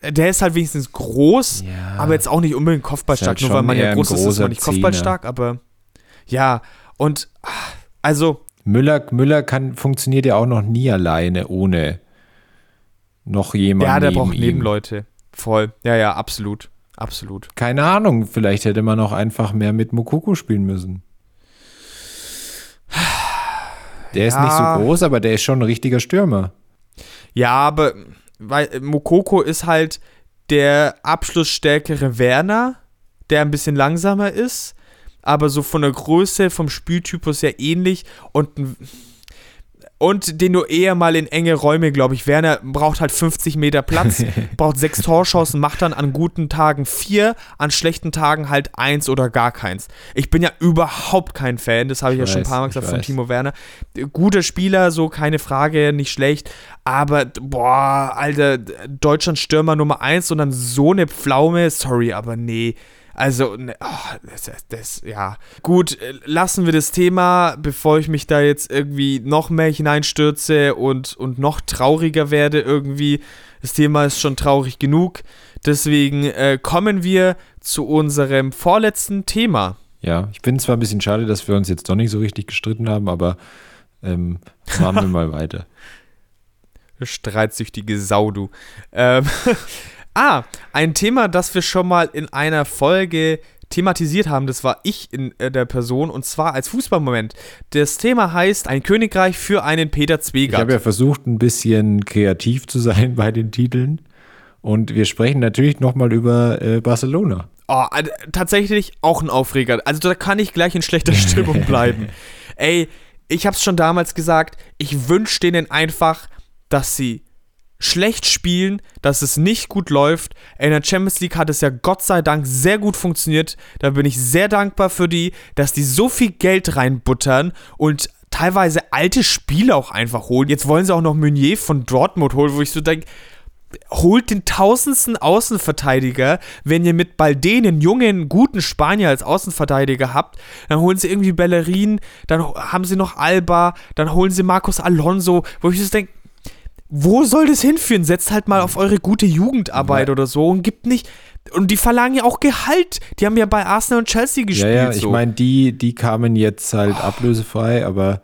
äh, der ist halt wenigstens groß, Ja. aber jetzt auch nicht unbedingt kopfballstark, halt nur weil man ja groß ist, ist man nicht kopfballstark, aber ja, und ah, also, Müller, Müller kann, funktioniert ja auch noch nie alleine ohne noch jemand ja, der neben braucht ihm. Nebenleute. Voll. Ja, ja, absolut. Absolut. Keine Ahnung, vielleicht hätte man auch einfach mehr mit Mokoko spielen müssen. Der ist Ja. nicht so groß, aber der ist schon ein richtiger Stürmer. Ja, aber weil Mokoko ist halt der abschlussstärkere Werner, der ein bisschen langsamer ist, aber so von der Größe, vom Spieltypus ja ähnlich und ein- und den du eher mal in enge Räume, glaube ich. Werner braucht halt 50 Meter Platz, braucht sechs Torschancen, macht dann an guten Tagen vier, an schlechten Tagen halt eins oder gar keins. Ich bin ja überhaupt kein Fan, das habe ich, Ich ja schon ein paar Mal gesagt von. Timo Werner. Guter Spieler, so keine Frage, nicht schlecht. Aber, boah, Alter, Deutschland Stürmer Nummer eins und dann so eine Pflaume, sorry, aber nee. Also, ne, oh, das, das, das, ja. Gut, äh, lassen wir das Thema, bevor ich mich da jetzt irgendwie noch mehr hineinstürze und, und noch trauriger werde irgendwie. Das Thema ist schon traurig genug. Deswegen äh, kommen wir zu unserem vorletzten Thema. Ja, ich finde es zwar ein bisschen schade, dass wir uns jetzt doch nicht so richtig gestritten haben, aber ähm, machen wir mal weiter. Streitsüchtige Sau, du. Ähm, ah, ein Thema, das wir schon mal in einer Folge thematisiert haben, das war ich in äh, der Person und zwar als Fußballmoment. Das Thema heißt Ein Königreich für einen Peter Ich Zwegert. habe ja versucht, ein bisschen kreativ zu sein bei den Titeln. Und wir sprechen natürlich nochmal über äh, Barcelona. Oh, äh, tatsächlich auch ein Aufreger. Also da kann ich gleich in schlechter Stimmung bleiben. Ey, ich hab's schon damals gesagt, ich wünsche denen einfach, dass sie schlecht spielen, dass es nicht gut läuft. In der Champions League hat es ja Gott sei Dank sehr gut funktioniert. Da bin ich sehr dankbar für die, dass die so viel Geld reinbuttern und teilweise alte Spieler auch einfach holen. Jetzt wollen sie auch noch Meunier von Dortmund holen, wo ich so denke, holt den tausendsten Außenverteidiger, wenn ihr mit Balde einen jungen, guten Spanier als Außenverteidiger habt, dann holen sie irgendwie Bellerin, dann haben sie noch Alba, dann holen sie Marcos Alonso, wo ich so denke, wo soll das hinführen? Setzt halt mal auf eure gute Jugendarbeit Ja. oder so und gibt nicht. Und die verlangen ja auch Gehalt. Die haben ja bei Arsenal und Chelsea Ja, gespielt. ja, ich so. meine, die, die kamen jetzt halt ablösefrei, aber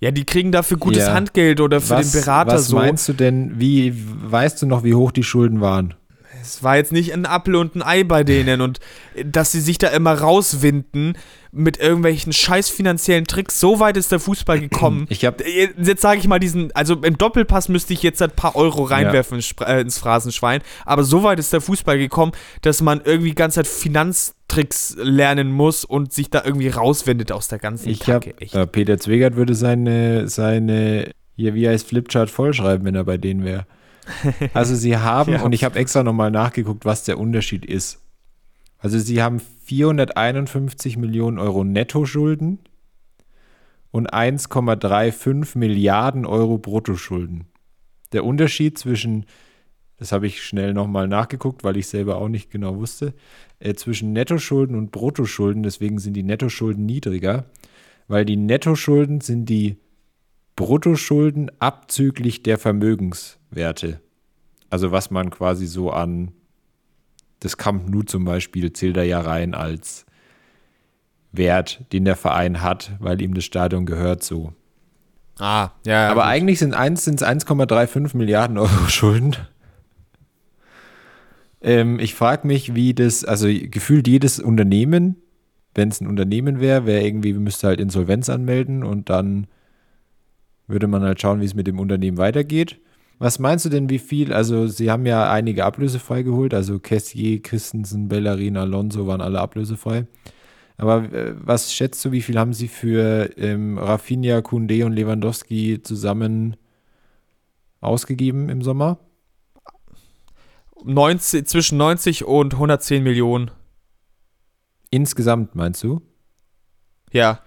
ja, die kriegen dafür gutes Ja. Handgeld oder für was, den Berater was so. meinst du denn, wie, weißt du noch, wie hoch die Schulden waren? Es war jetzt nicht ein Apfel und ein Ei bei denen und äh, dass sie sich da immer rauswinden mit irgendwelchen scheiß finanziellen Tricks. So weit ist der Fußball gekommen. Ich habe Äh, Jetzt sage ich mal diesen, also im Doppelpass müsste ich jetzt ein paar Euro reinwerfen ins Spr- äh, ins Phrasenschwein, aber so weit ist der Fußball gekommen, dass man irgendwie die ganze Zeit Finanztricks lernen muss und sich da irgendwie rauswindet aus der ganzen Ich Kacke. Echt. äh, Peter Zwegert würde seine, seine, hier, wie heißt Flipchart vollschreiben, wenn er bei denen wäre. Also sie haben, Ja. und ich habe extra nochmal nachgeguckt, was der Unterschied ist. Also sie haben 451 Millionen Euro Nettoschulden und 1,35 Milliarden Euro Bruttoschulden. Der Unterschied zwischen, das habe ich schnell nochmal nachgeguckt, weil ich selber auch nicht genau wusste, äh, zwischen Nettoschulden und Bruttoschulden, deswegen sind die Nettoschulden niedriger, weil die Nettoschulden sind die Bruttoschulden abzüglich der Vermögenswerte. Also was man quasi so an das Camp Nou zum Beispiel zählt er ja rein als Wert, den der Verein hat, weil ihm das Stadion gehört so. ah, ja, ja. Aber gut. eigentlich sind es 1,35 Milliarden Euro Schulden. Ähm, ich frage mich, wie das, also gefühlt jedes Unternehmen, wenn es ein Unternehmen wäre, wäre irgendwie, müsste halt Insolvenz anmelden und dann würde man halt schauen, wie es mit dem Unternehmen weitergeht. Was meinst du denn, wie viel? Also, sie haben ja einige ablösefrei geholt, also Kessier, Christensen, Bellerin, Alonso waren alle ablösefrei. Aber äh, was schätzt du, wie viel haben sie für ähm, Rafinha, Kunde und Lewandowski zusammen ausgegeben im Sommer? 90, zwischen 90 und 110 Millionen. Insgesamt meinst du? Ja.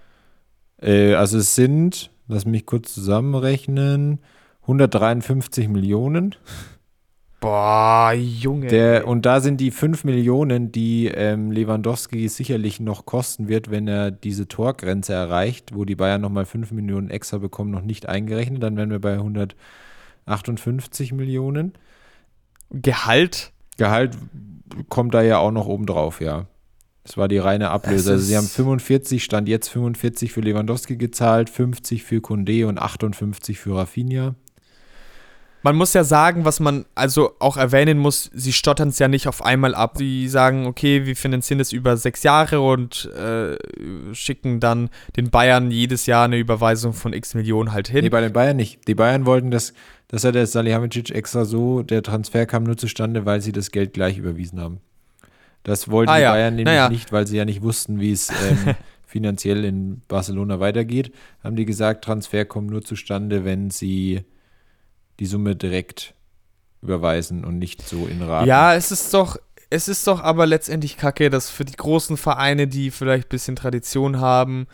Äh, also es sind, lass mich kurz zusammenrechnen, 153 Millionen. Boah, Junge. Der, und da sind die 5 Millionen, die ähm, Lewandowski sicherlich noch kosten wird, wenn er diese Torgrenze erreicht, wo die Bayern nochmal 5 Millionen extra bekommen, noch nicht eingerechnet. Dann wären wir bei 158 Millionen. Gehalt? Gehalt kommt da ja auch noch oben drauf, ja. Das war die reine Ablöse. Also sie haben 45, stand jetzt 45 für Lewandowski gezahlt, 50 für Kunde und 58 für Rafinha. Man muss ja sagen, was man also auch erwähnen muss, sie stottern es ja nicht auf einmal ab. Sie sagen, okay, wir finanzieren das über sechs Jahre und äh, schicken dann den Bayern jedes Jahr eine Überweisung von x Millionen halt hin. Nee, bei den Bayern nicht. Die Bayern wollten das, das hat der Salihamidzic extra so, der Transfer kam nur zustande, weil sie das Geld gleich überwiesen haben. Das wollten Ah die ja, Bayern nämlich naja. nicht, weil sie ja nicht wussten, wie es ähm, finanziell in Barcelona weitergeht. Haben die gesagt, Transfer kommt nur zustande, wenn sie die Summe direkt überweisen und nicht so in Raten. Ja, es ist doch, es ist doch aber letztendlich kacke, dass für die großen Vereine, die vielleicht ein bisschen Tradition haben,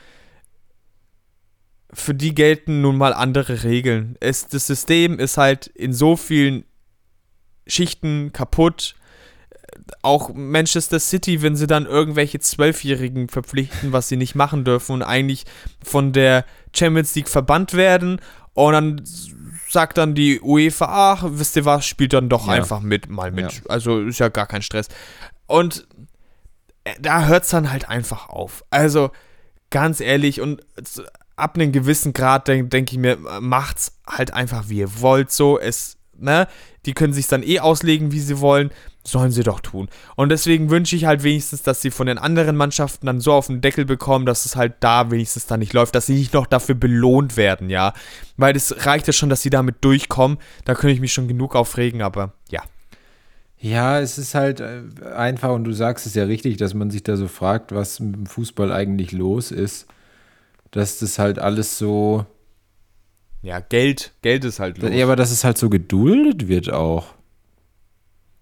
für die gelten nun mal andere Regeln. Es, das System ist halt in so vielen Schichten kaputt. Auch Manchester City, wenn sie dann irgendwelche Zwölfjährigen verpflichten, was sie nicht machen dürfen und eigentlich von der Champions League verbannt werden und dann sagt dann die UEFA, ach, wisst ihr was, spielt dann doch Ja. einfach mit, mal mit. Ja. Also ist ja gar kein Stress. Und äh, da hört es dann halt einfach auf. Also ganz ehrlich und ab einem gewissen Grad denke denk ich mir, macht's halt einfach wie ihr wollt so. Es, ne, die können sich dann eh auslegen, wie sie wollen. Sollen sie doch tun. Und deswegen wünsche ich halt wenigstens, dass sie von den anderen Mannschaften dann so auf den Deckel bekommen, dass es halt da wenigstens dann nicht läuft, dass sie nicht noch dafür belohnt werden, ja. Weil es reicht ja schon, dass sie damit durchkommen. Da könnte ich mich schon genug aufregen, aber ja. Ja, es ist halt äh, einfach, und du sagst es ja richtig, dass man sich da so fragt, was mit dem Fußball eigentlich los ist. Dass das halt alles so. Ja, Geld, Geld ist halt los. Ja, aber dass es halt so geduldet wird auch.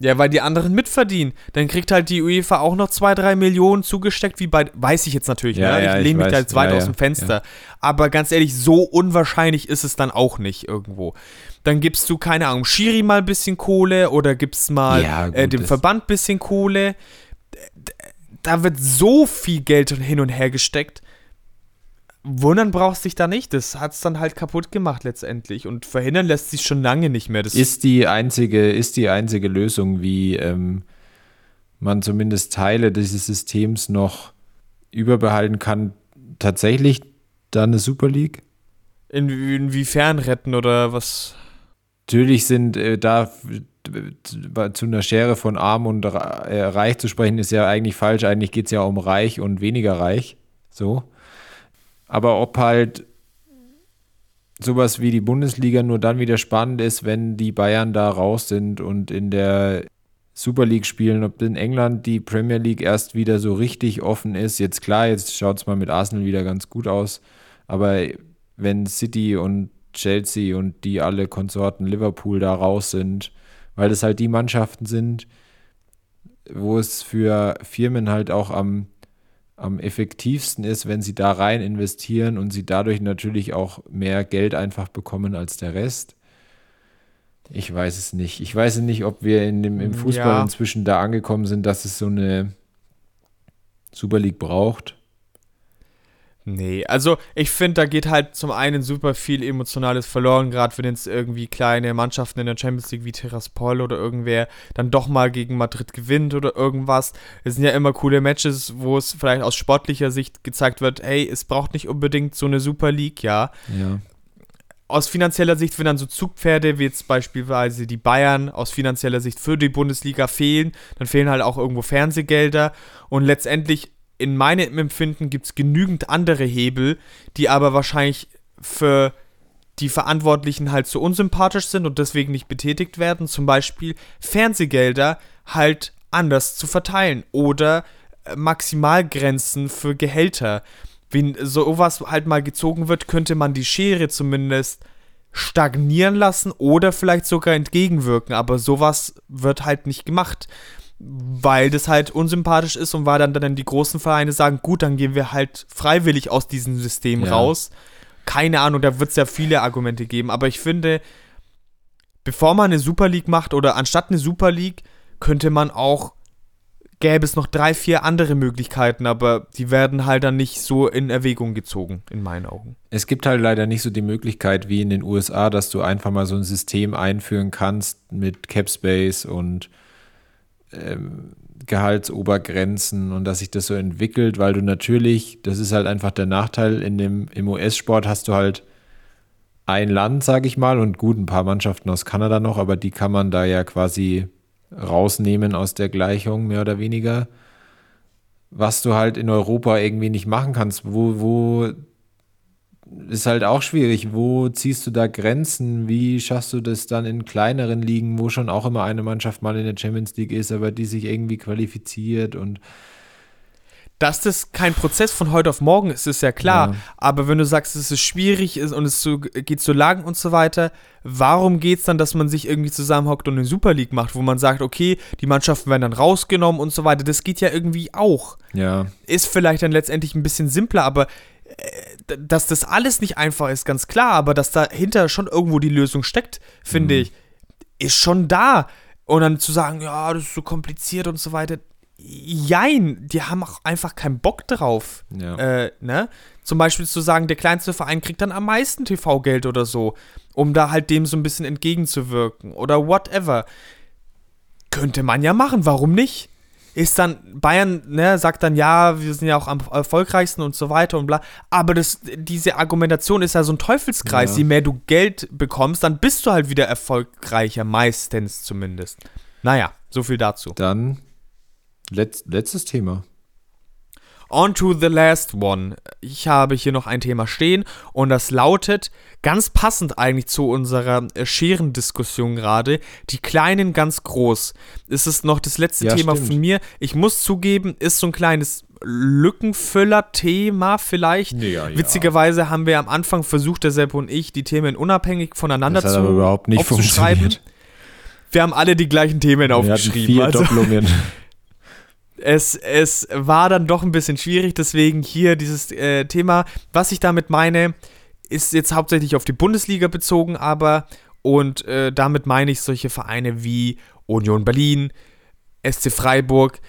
Ja, weil die anderen mitverdienen. Dann kriegt halt die UEFA auch noch zwei, drei Millionen zugesteckt, wie bei. Weiß ich jetzt natürlich, Ja, ne? ja, ich lehne mich da jetzt weit Ja, aus dem Fenster. Aber ganz ehrlich, so unwahrscheinlich ist es dann auch nicht irgendwo. Dann gibst du, keine Ahnung, Schiri mal ein bisschen Kohle oder gibst mal Ja, gut, äh, dem Verband ein bisschen Kohle. Da wird so viel Geld hin und her gesteckt. Wundern brauchst dich da nicht. Das hat es dann halt kaputt gemacht letztendlich. Und verhindern lässt sich schon lange nicht mehr. Das Ist die einzige, ist die einzige Lösung, wie ähm, man zumindest Teile dieses Systems noch überbehalten kann, tatsächlich dann eine Super League? in, inwiefern retten oder was? Natürlich sind äh, da zu einer Schere von arm und äh, reich zu sprechen, ist ja eigentlich falsch. Eigentlich geht es ja um reich und weniger reich. So. Aber ob halt sowas wie die Bundesliga nur dann wieder spannend ist, wenn die Bayern da raus sind und in der Super League spielen, ob in England die Premier League erst wieder so richtig offen ist. Jetzt klar, jetzt schaut es mal mit Arsenal wieder ganz gut aus. Aber wenn City und Chelsea und die alle Konsorten Liverpool da raus sind, weil das halt die Mannschaften sind, wo es für Firmen halt auch am, am effektivsten ist, wenn sie da rein investieren und sie dadurch natürlich auch mehr Geld einfach bekommen als der Rest. Ich weiß es nicht. Ich weiß nicht, ob wir in dem, im Fußball Ja. inzwischen da angekommen sind, dass es so eine Super League braucht. Nee, also ich finde, da geht halt zum einen super viel Emotionales verloren, gerade wenn jetzt irgendwie kleine Mannschaften in der Champions League wie Tiraspol oder irgendwer dann doch mal gegen Madrid gewinnt oder irgendwas. Es sind ja immer coole Matches, wo es vielleicht aus sportlicher Sicht gezeigt wird, hey, es braucht nicht unbedingt so eine Super League, ja. Ja. Aus finanzieller Sicht, wenn dann so Zugpferde wie jetzt beispielsweise die Bayern aus finanzieller Sicht für die Bundesliga fehlen, dann fehlen halt auch irgendwo Fernsehgelder und letztendlich in meinem Empfinden gibt es genügend andere Hebel, die aber wahrscheinlich für die Verantwortlichen halt so unsympathisch sind und deswegen nicht betätigt werden. Zum Beispiel Fernsehgelder halt anders zu verteilen oder Maximalgrenzen für Gehälter. Wenn sowas halt mal gezogen wird, könnte man die Schere zumindest stagnieren lassen oder vielleicht sogar entgegenwirken. Aber sowas wird halt nicht gemacht, weil das halt unsympathisch ist und weil dann, dann die großen Vereine sagen, gut, dann gehen wir halt freiwillig aus diesem System ja. raus. Keine Ahnung, da wird es ja viele Argumente geben. Aber ich finde, bevor man eine Super League macht oder anstatt eine Super League, könnte man auch gäbe es noch drei, vier andere Möglichkeiten, aber die werden halt dann nicht so in Erwägung gezogen, in meinen Augen. Es gibt halt leider nicht so die Möglichkeit wie in den USA, dass du einfach mal so ein System einführen kannst mit Cap Space und ähm, Gehaltsobergrenzen und dass sich das so entwickelt, weil du natürlich, das ist halt einfach der Nachteil, in dem, im US-Sport hast du halt ein Land, sage ich mal, und gut, ein paar Mannschaften aus Kanada noch, aber die kann man da ja quasi rausnehmen aus der Gleichung, mehr oder weniger. Was du halt in Europa irgendwie nicht machen kannst, wo, wo ist halt auch schwierig. Wo ziehst du da Grenzen? Wie schaffst du das dann in kleineren Ligen, wo schon auch immer eine Mannschaft mal in der Champions League ist, aber die sich irgendwie qualifiziert und dass das kein Prozess von heute auf morgen ist, ist ja klar. Ja. Aber wenn du sagst, es ist schwierig ist und es geht so lang und so weiter, warum geht es dann, dass man sich irgendwie zusammenhockt und eine Super League macht, wo man sagt, okay, die Mannschaften werden dann rausgenommen und so weiter? Das geht ja irgendwie auch. Ja. Ist vielleicht dann letztendlich ein bisschen simpler, aber äh, dass das alles nicht einfach ist, ganz klar, aber dass dahinter schon irgendwo die Lösung steckt, finde mhm. ich, ist schon da. Und dann zu sagen, ja, das ist so kompliziert und so weiter, jein, die haben auch einfach keinen Bock drauf. Ja. Äh, ne? Zum Beispiel zu sagen, der kleinste Verein kriegt dann am meisten TV-Geld oder so, um da halt dem so ein bisschen entgegenzuwirken oder whatever. Könnte man ja machen, warum nicht? Ist dann, Bayern, ne, sagt dann, ja, wir sind ja auch am erfolgreichsten und so weiter und bla. Aber das, diese Argumentation ist ja so ein Teufelskreis. Ja. Je mehr du Geld bekommst, dann bist du halt wieder erfolgreicher, meistens zumindest. Naja, so viel dazu. Dann Letz, letztes Thema. On to the last one. Ich habe hier noch ein Thema stehen und das lautet, ganz passend eigentlich zu unserer äh, Scherendiskussion gerade, die Kleinen ganz groß. Es ist noch das letzte ja, Thema stimmt. von mir. Ich muss zugeben, ist so ein kleines Lückenfüller-Thema vielleicht. Ja, ja. Witzigerweise haben wir am Anfang versucht, der Sepp und ich, die Themen unabhängig voneinander das hat zu aber überhaupt nicht aufzuschreiben. Wir haben alle die gleichen Themen wir aufgeschrieben. Vier also, Doppelungen. es, es war dann doch ein bisschen schwierig, deswegen hier dieses äh, Thema. Was ich damit meine, ist jetzt hauptsächlich auf die Bundesliga bezogen, aber und äh, damit meine ich solche Vereine wie Union Berlin, SC Freiburg.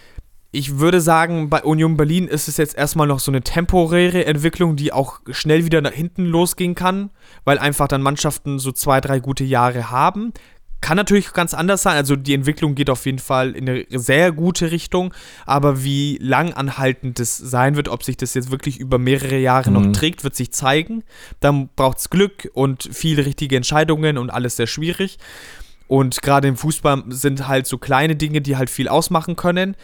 Ich würde sagen, bei Union Berlin ist es jetzt erstmal noch so eine temporäre Entwicklung, die auch schnell wieder nach hinten losgehen kann, weil einfach dann Mannschaften so zwei, drei gute Jahre haben. Kann natürlich ganz anders sein. Also die Entwicklung geht auf jeden Fall in eine sehr gute Richtung. Aber wie lang anhaltend das sein wird, ob sich das jetzt wirklich über mehrere Jahre mhm. noch trägt, wird sich zeigen. Dann braucht es Glück und viele richtige Entscheidungen und alles sehr schwierig. Und gerade im Fußball sind halt so kleine Dinge, die halt viel ausmachen können.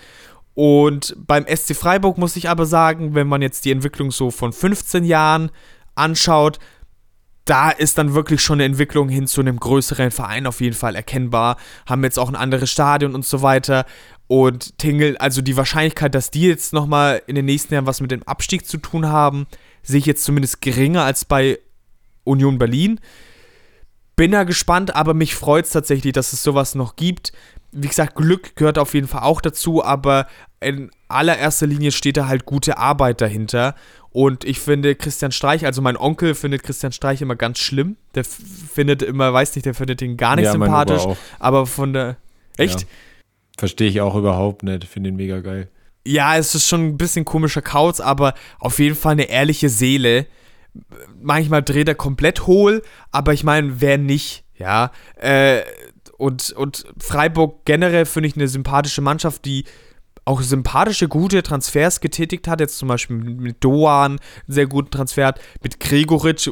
Und beim SC Freiburg muss ich aber sagen, wenn man jetzt die Entwicklung so von 15 Jahren anschaut, da ist dann wirklich schon eine Entwicklung hin zu einem größeren Verein auf jeden Fall erkennbar. Haben jetzt auch ein anderes Stadion und so weiter. Und Tingle, also die Wahrscheinlichkeit, dass die jetzt nochmal in den nächsten Jahren was mit dem Abstieg zu tun haben, sehe ich jetzt zumindest geringer als bei Union Berlin. Bin da gespannt, aber mich freut es tatsächlich, dass es sowas noch gibt. Wie gesagt, Glück gehört auf jeden Fall auch dazu, aber in allererster Linie steht da halt gute Arbeit dahinter. Und ich finde Christian Streich, also mein Onkel findet Christian Streich immer ganz schlimm. Der findet immer, weiß nicht, der findet ihn gar nicht ja, sympathisch. Aber von der. Echt? Ja. Verstehe ich auch überhaupt nicht. Finde ihn mega geil. Ja, es ist schon ein bisschen komischer Kauz, aber auf jeden Fall eine ehrliche Seele. Manchmal dreht er komplett hohl, aber ich meine, wer nicht, ja. Äh, und, und Freiburg generell finde ich eine sympathische Mannschaft, die auch sympathische, gute Transfers getätigt hat. Jetzt zum Beispiel mit Doan einen sehr guten Transfer, mit Gregoritsch,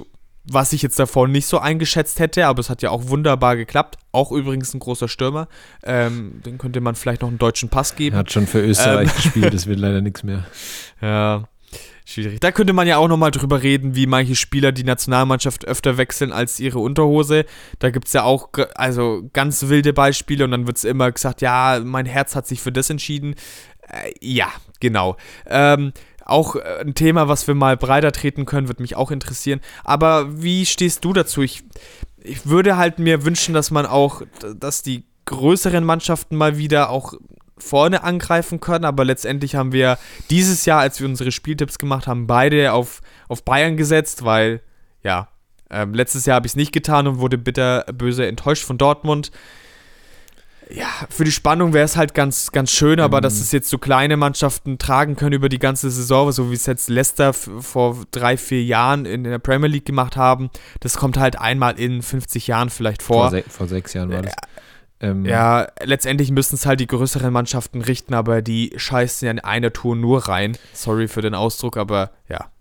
was ich jetzt davor nicht so eingeschätzt hätte, aber es hat ja auch wunderbar geklappt. Auch übrigens ein großer Stürmer. Ähm, den könnte man vielleicht noch einen deutschen Pass geben. Er hat schon für Österreich ähm, gespielt, das wird leider nichts mehr. Ja. Schwierig. Da könnte man ja auch nochmal drüber reden, wie manche Spieler die Nationalmannschaft öfter wechseln als ihre Unterhose. Da gibt es ja auch also ganz wilde Beispiele und dann wird es immer gesagt, ja, mein Herz hat sich für das entschieden. Äh, ja, genau. Ähm, auch äh, ein Thema, was wir mal breiter treten können, wird mich auch interessieren. Aber wie stehst du dazu? Ich, ich würde halt mir wünschen, dass man auch, dass die größeren Mannschaften mal wieder auch vorne angreifen können, aber letztendlich haben wir dieses Jahr, als wir unsere Spieltipps gemacht haben, beide auf, auf Bayern gesetzt, weil, ja, ähm, letztes Jahr habe ich es nicht getan und wurde bitter böse enttäuscht von Dortmund ja, für die Spannung wäre es halt ganz, ganz schön, aber mhm. dass es jetzt so kleine Mannschaften tragen können über die ganze Saison, so wie es jetzt Leicester vor drei, vier Jahren in der Premier League gemacht haben, das kommt halt einmal in 50 Jahren vielleicht vor. Vor, se vor sechs Jahren war das. Ähm, ja, letztendlich müssen es halt die größeren Mannschaften richten, aber die scheißen ja in einer Tour nur rein. Sorry für den Ausdruck, aber ja.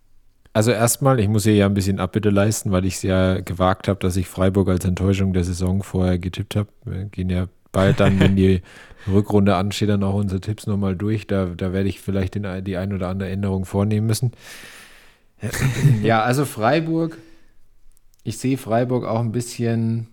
Also erstmal, ich muss hier ja ein bisschen Abbitte leisten, weil ich es ja gewagt habe, dass ich Freiburg als Enttäuschung der Saison vorher getippt habe. Wir gehen ja bald dann, wenn die Rückrunde ansteht, dann auch unsere Tipps nochmal durch. Da, da werde ich vielleicht den, die ein oder andere Änderung vornehmen müssen. Ja, also Freiburg. Ich sehe Freiburg auch ein bisschen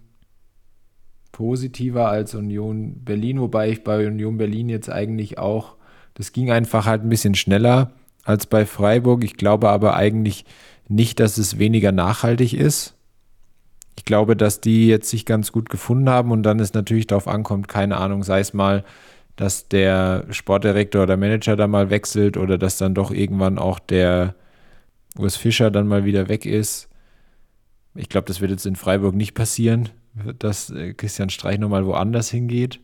positiver als Union Berlin, wobei ich bei Union Berlin jetzt eigentlich auch, das ging einfach halt ein bisschen schneller als bei Freiburg. Ich glaube aber eigentlich nicht, dass es weniger nachhaltig ist ich glaube, dass die jetzt sich ganz gut gefunden haben und dann es natürlich darauf ankommt, keine Ahnung, sei es mal, dass der Sportdirektor oder Manager da mal wechselt oder dass dann doch irgendwann auch der Urs Fischer dann mal wieder weg ist. Ich glaube, das wird jetzt in Freiburg nicht passieren, dass äh, Christian Streich nochmal woanders hingeht.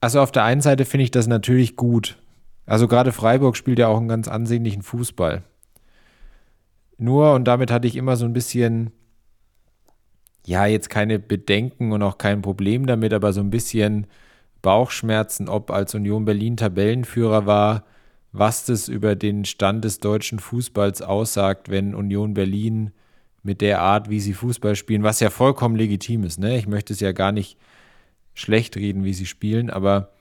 Also auf der einen Seite finde ich das natürlich gut. Also gerade Freiburg spielt ja auch einen ganz ansehnlichen Fußball. Nur, und damit hatte ich immer so ein bisschen ja, jetzt keine Bedenken und auch kein Problem damit, aber so ein bisschen Bauchschmerzen, ob als Union Berlin Tabellenführer war, was das über den Stand des deutschen Fußballs aussagt, wenn Union Berlin mit der Art, wie sie Fußball spielen, was ja vollkommen legitim ist. Ne? Ich möchte es ja gar nicht schlecht reden, wie sie spielen, aber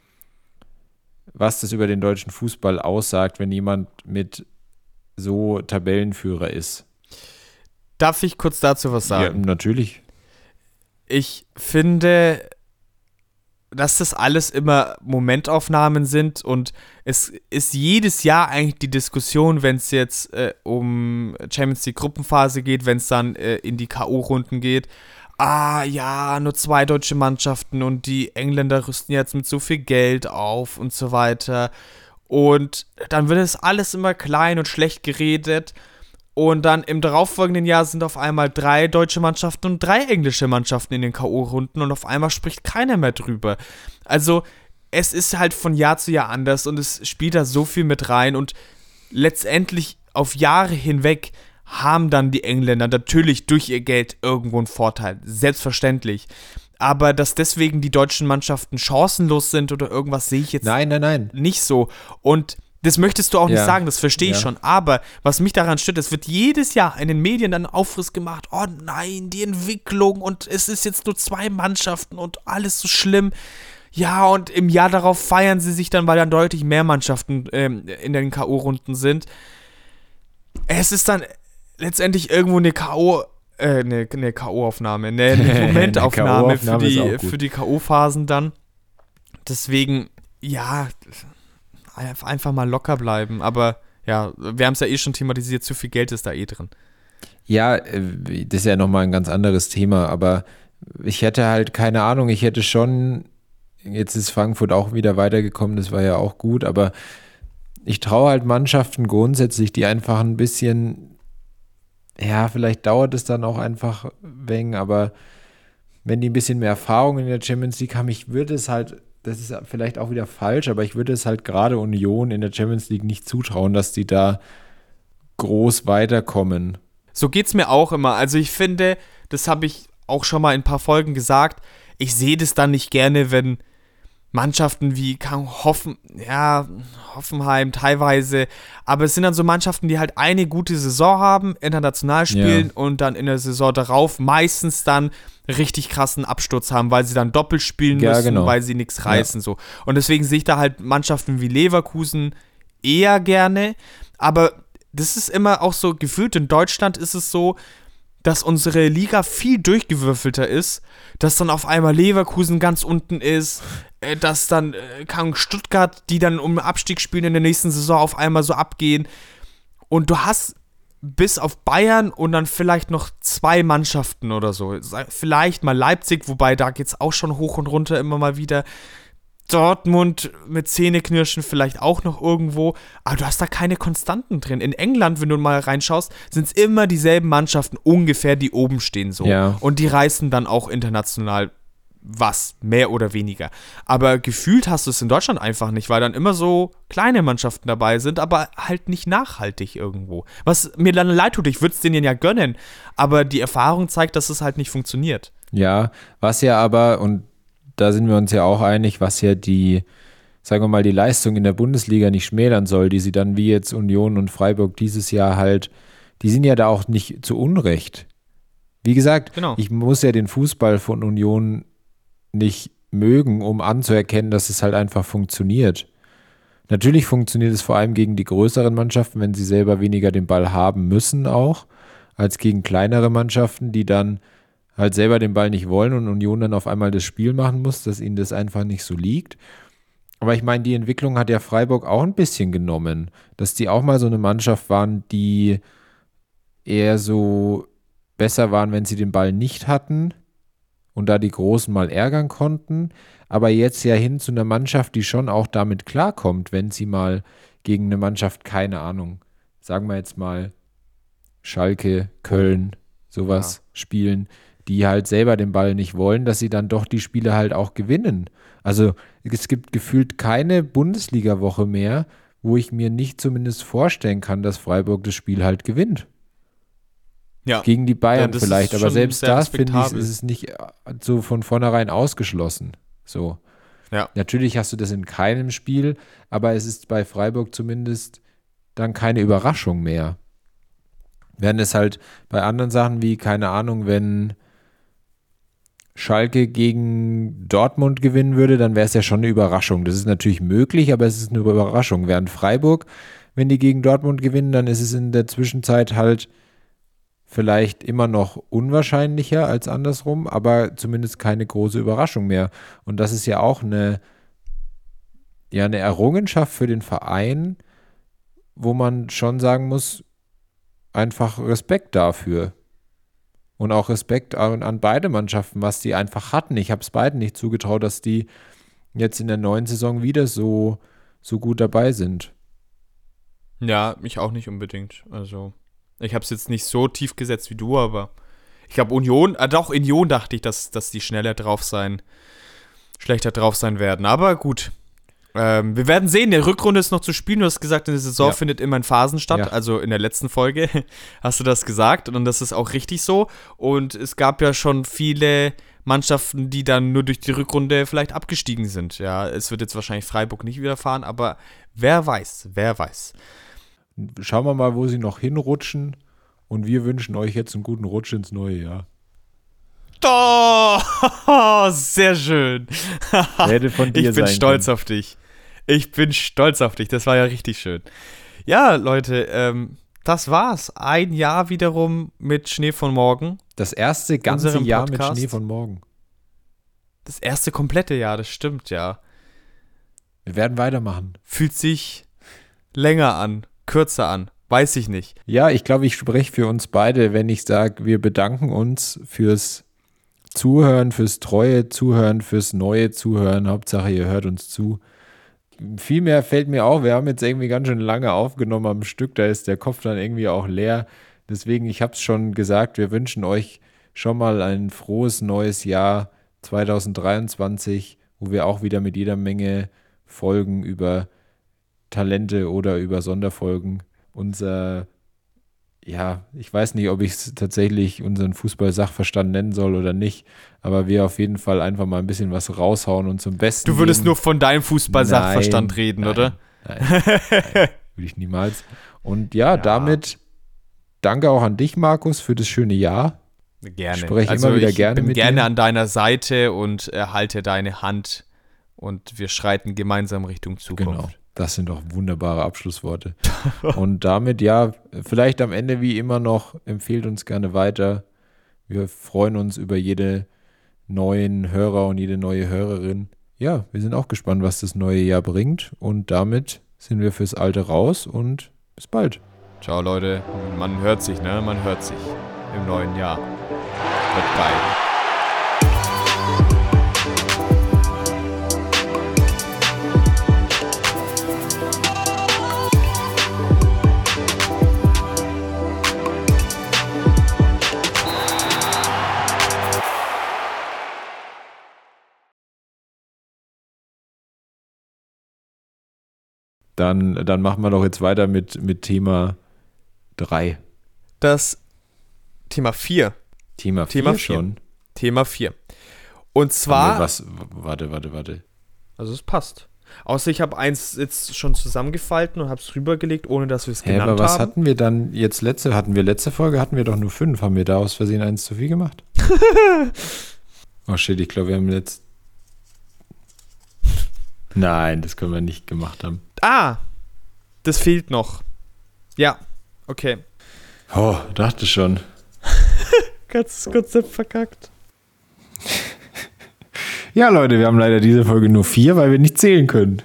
was das über den deutschen Fußball aussagt, wenn jemand mit so Tabellenführer ist. Darf ich kurz dazu was sagen? Ja, natürlich ich finde, dass das alles immer Momentaufnahmen sind und es ist jedes Jahr eigentlich die Diskussion, wenn es jetzt äh, um Champions League Gruppenphase geht, wenn es dann äh, in die K.O.-Runden geht. Ah ja, nur zwei deutsche Mannschaften und die Engländer rüsten jetzt mit so viel Geld auf und so weiter. Und dann wird es alles immer klein und schlecht geredet. Und dann im darauffolgenden Jahr sind auf einmal drei deutsche Mannschaften und drei englische Mannschaften in den K.O.-Runden und auf einmal spricht keiner mehr drüber. Also, es ist halt von Jahr zu Jahr anders und es spielt da so viel mit rein und letztendlich auf Jahre hinweg haben dann die Engländer natürlich durch ihr Geld irgendwo einen Vorteil. Selbstverständlich. Aber dass deswegen die deutschen Mannschaften chancenlos sind oder irgendwas, sehe ich jetzt nein, nein, nein. nicht so. Und das möchtest du auch ja. nicht sagen, das verstehe ich ja. schon. Aber was mich daran stört, es wird jedes Jahr in den Medien dann Aufriss gemacht. Oh nein, die Entwicklung und es ist jetzt nur zwei Mannschaften und alles so schlimm. Ja, und im Jahr darauf feiern sie sich dann, weil dann deutlich mehr Mannschaften ähm, in den K.O.-Runden sind. Es ist dann letztendlich irgendwo eine K.O. Äh, eine, eine K.O.-Aufnahme, eine, eine Momentaufnahme für die, für die K.O.-Phasen dann. Deswegen, ja, einfach mal locker bleiben. Aber ja, wir haben es ja eh schon thematisiert, zu viel Geld ist da eh drin. Ja, äh, das ist ja nochmal ein ganz anderes Thema, aber ich hätte halt keine Ahnung, ich hätte schon, jetzt ist Frankfurt auch wieder weitergekommen, das war ja auch gut, aber ich traue halt Mannschaften grundsätzlich, die einfach ein bisschen, ja, vielleicht dauert es dann auch einfach wegen, aber wenn die ein bisschen mehr Erfahrung in der Champions League haben, ich würde es halt das ist vielleicht auch wieder falsch, aber ich würde es halt gerade Union in der Champions League nicht zutrauen, dass die da groß weiterkommen. So geht es mir auch immer. Also ich finde, das habe ich auch schon mal in ein paar Folgen gesagt, ich sehe das dann nicht gerne, wenn Mannschaften wie Hoffen, ja, Hoffenheim teilweise, aber es sind dann so Mannschaften, die halt eine gute Saison haben, international spielen ja. und dann in der Saison darauf meistens dann richtig krassen Absturz haben, weil sie dann doppelt spielen ja, müssen, genau. weil sie nichts reißen ja. so. Und deswegen sehe ich da halt Mannschaften wie Leverkusen eher gerne, aber das ist immer auch so gefühlt in Deutschland ist es so, dass unsere Liga viel durchgewürfelter ist, dass dann auf einmal Leverkusen ganz unten ist, äh, dass dann äh, kann Stuttgart, die dann um Abstieg spielen in der nächsten Saison, auf einmal so abgehen. Und du hast bis auf Bayern und dann vielleicht noch zwei Mannschaften oder so. Vielleicht mal Leipzig, wobei da geht es auch schon hoch und runter immer mal wieder. Dortmund mit Zähneknirschen vielleicht auch noch irgendwo, aber du hast da keine Konstanten drin. In England, wenn du mal reinschaust, sind es immer dieselben Mannschaften ungefähr, die oben stehen so. Ja. Und die reißen dann auch international was, mehr oder weniger. Aber gefühlt hast du es in Deutschland einfach nicht, weil dann immer so kleine Mannschaften dabei sind, aber halt nicht nachhaltig irgendwo. Was mir dann leid tut, ich würde es denen ja gönnen, aber die Erfahrung zeigt, dass es halt nicht funktioniert. Ja, was ja aber, und da sind wir uns ja auch einig, was ja die, sagen wir mal, die Leistung in der Bundesliga nicht schmälern soll, die sie dann wie jetzt Union und Freiburg dieses Jahr halt, die sind ja da auch nicht zu Unrecht. Wie gesagt, Genau. ich muss ja den Fußball von Union nicht mögen, um anzuerkennen, dass es halt einfach funktioniert. Natürlich funktioniert es vor allem gegen die größeren Mannschaften, wenn sie selber weniger den Ball haben müssen auch, als gegen kleinere Mannschaften, die dann halt selber den Ball nicht wollen und Union dann auf einmal das Spiel machen muss, dass ihnen das einfach nicht so liegt. Aber ich meine, die Entwicklung hat ja Freiburg auch ein bisschen genommen, dass die auch mal so eine Mannschaft waren, die eher so besser waren, wenn sie den Ball nicht hatten und da die Großen mal ärgern konnten, aber jetzt ja hin zu einer Mannschaft, die schon auch damit klarkommt, wenn sie mal gegen eine Mannschaft, keine Ahnung, sagen wir jetzt mal Schalke, Köln, sowas spielen, die halt selber den Ball nicht wollen, dass sie dann doch die Spiele halt auch gewinnen. Also es gibt gefühlt keine Bundesliga-Woche mehr, wo ich mir nicht zumindest vorstellen kann, dass Freiburg das Spiel halt gewinnt. Ja. Gegen die Ja, Bayern das ist vielleicht, aber selbst sehr da finde ich, ist es nicht äh, so von vornherein ausgeschlossen. So. Ja. Natürlich hast du das in keinem Spiel, aber es ist bei Freiburg zumindest dann keine Überraschung mehr. Während es halt bei anderen Sachen wie, keine Ahnung, wenn Schalke gegen Dortmund gewinnen würde, dann wäre es ja schon eine Überraschung. Das ist natürlich möglich, aber es ist eine Überraschung. Während Freiburg, wenn die gegen Dortmund gewinnen, dann ist es in der Zwischenzeit halt vielleicht immer noch unwahrscheinlicher als andersrum, aber zumindest keine große Überraschung mehr. Und das ist ja auch eine, ja, eine Errungenschaft für den Verein, wo man schon sagen muss, einfach Respekt dafür. Und auch Respekt an, an beide Mannschaften, was die einfach hatten. Ich habe es beiden nicht zugetraut, dass die jetzt in der neuen Saison wieder so, so gut dabei sind. Ja, ich auch nicht unbedingt. Also, ich habe es jetzt nicht so tief gesetzt wie du, aber ich glaube, Union, äh, doch, Union dachte ich, dass, dass die schneller drauf sein, schlechter drauf sein werden. Aber gut. Ähm, wir werden sehen, die Rückrunde ist noch zu spielen. Du hast gesagt, eine Saison Ja. findet immer in Phasen statt. Ja. Also in der letzten Folge hast du das gesagt und das ist auch richtig so. Und es gab ja schon viele Mannschaften, die dann nur durch die Rückrunde vielleicht abgestiegen sind. Ja, es wird jetzt wahrscheinlich Freiburg nicht widerfahren, aber wer weiß, wer weiß. Schauen wir mal, wo sie noch hinrutschen. Und wir wünschen euch jetzt einen guten Rutsch ins neue Jahr. Oh, sehr schön. Hätte von dir ich bin stolz können. auf dich. Ich bin stolz auf dich. Das war ja richtig schön. Ja, Leute, ähm, das war's. Ein Jahr wiederum mit Schnee von morgen. Das erste ganze Jahr Podcast. mit Schnee von morgen. Das erste komplette Jahr, das stimmt ja. Wir werden weitermachen. Fühlt sich länger an, kürzer an. Weiß ich nicht. Ja, ich glaube, ich spreche für uns beide, wenn ich sage, wir bedanken uns fürs Zuhören, fürs treue Zuhören, fürs neue Zuhören. Hauptsache, ihr hört uns zu. Viel mehr fällt mir auch. Wir haben jetzt irgendwie ganz schön lange aufgenommen am Stück. Da ist der Kopf dann irgendwie auch leer. Deswegen, ich habe es schon gesagt, wir wünschen euch schon mal ein frohes neues Jahr 2023, wo wir auch wieder mit jeder Menge Folgen über Talente oder über Sonderfolgen unser, ja, ich weiß nicht, ob ich es tatsächlich unseren Fußball-Sachverstand nennen soll oder nicht, aber wir auf jeden Fall einfach mal ein bisschen was raushauen und zum Besten. Du würdest nur von deinem Fußball-Sachverstand reden, nein, oder? Nein, nein, würde ich niemals. Und ja, damit danke auch an dich, Markus, für das schöne Jahr. Gerne. Spreche immer wieder ich gerne bin mit gerne dir. an deiner Seite und erhalte deine Hand und wir schreiten gemeinsam Richtung Zukunft. Genau. Das sind doch wunderbare Abschlussworte. Und damit, ja, vielleicht am Ende wie immer noch, empfehlt uns gerne weiter. Wir freuen uns über jede neuen Hörer und jede neue Hörerin. Ja, wir sind auch gespannt, was das neue Jahr bringt. Und damit sind wir fürs Alte raus und bis bald. Ciao, Leute. Man hört sich, ne? Man hört sich im neuen Jahr. Wird Dann, dann machen wir doch jetzt weiter mit, mit Thema 3. Das Thema 4. Thema 4 Thema vier. schon. Thema 4. Und Haben zwar. was, warte, warte, warte. Also es passt. Außer ich habe eins jetzt schon zusammengefalten und habe es rübergelegt, ohne dass wir es genannt aber was haben. hatten wir dann jetzt letzte, hatten wir letzte Folge, hatten wir doch nur fünf. Haben wir da aus Versehen eins zu viel gemacht? oh shit, ich glaube, wir haben jetzt. Nein, das können wir nicht gemacht haben. Ah, das fehlt noch. Ja, okay. Oh, dachte schon. Ganz Konzept verkackt. Ja, Leute, wir haben leider diese Folge nur vier, weil wir nicht zählen können.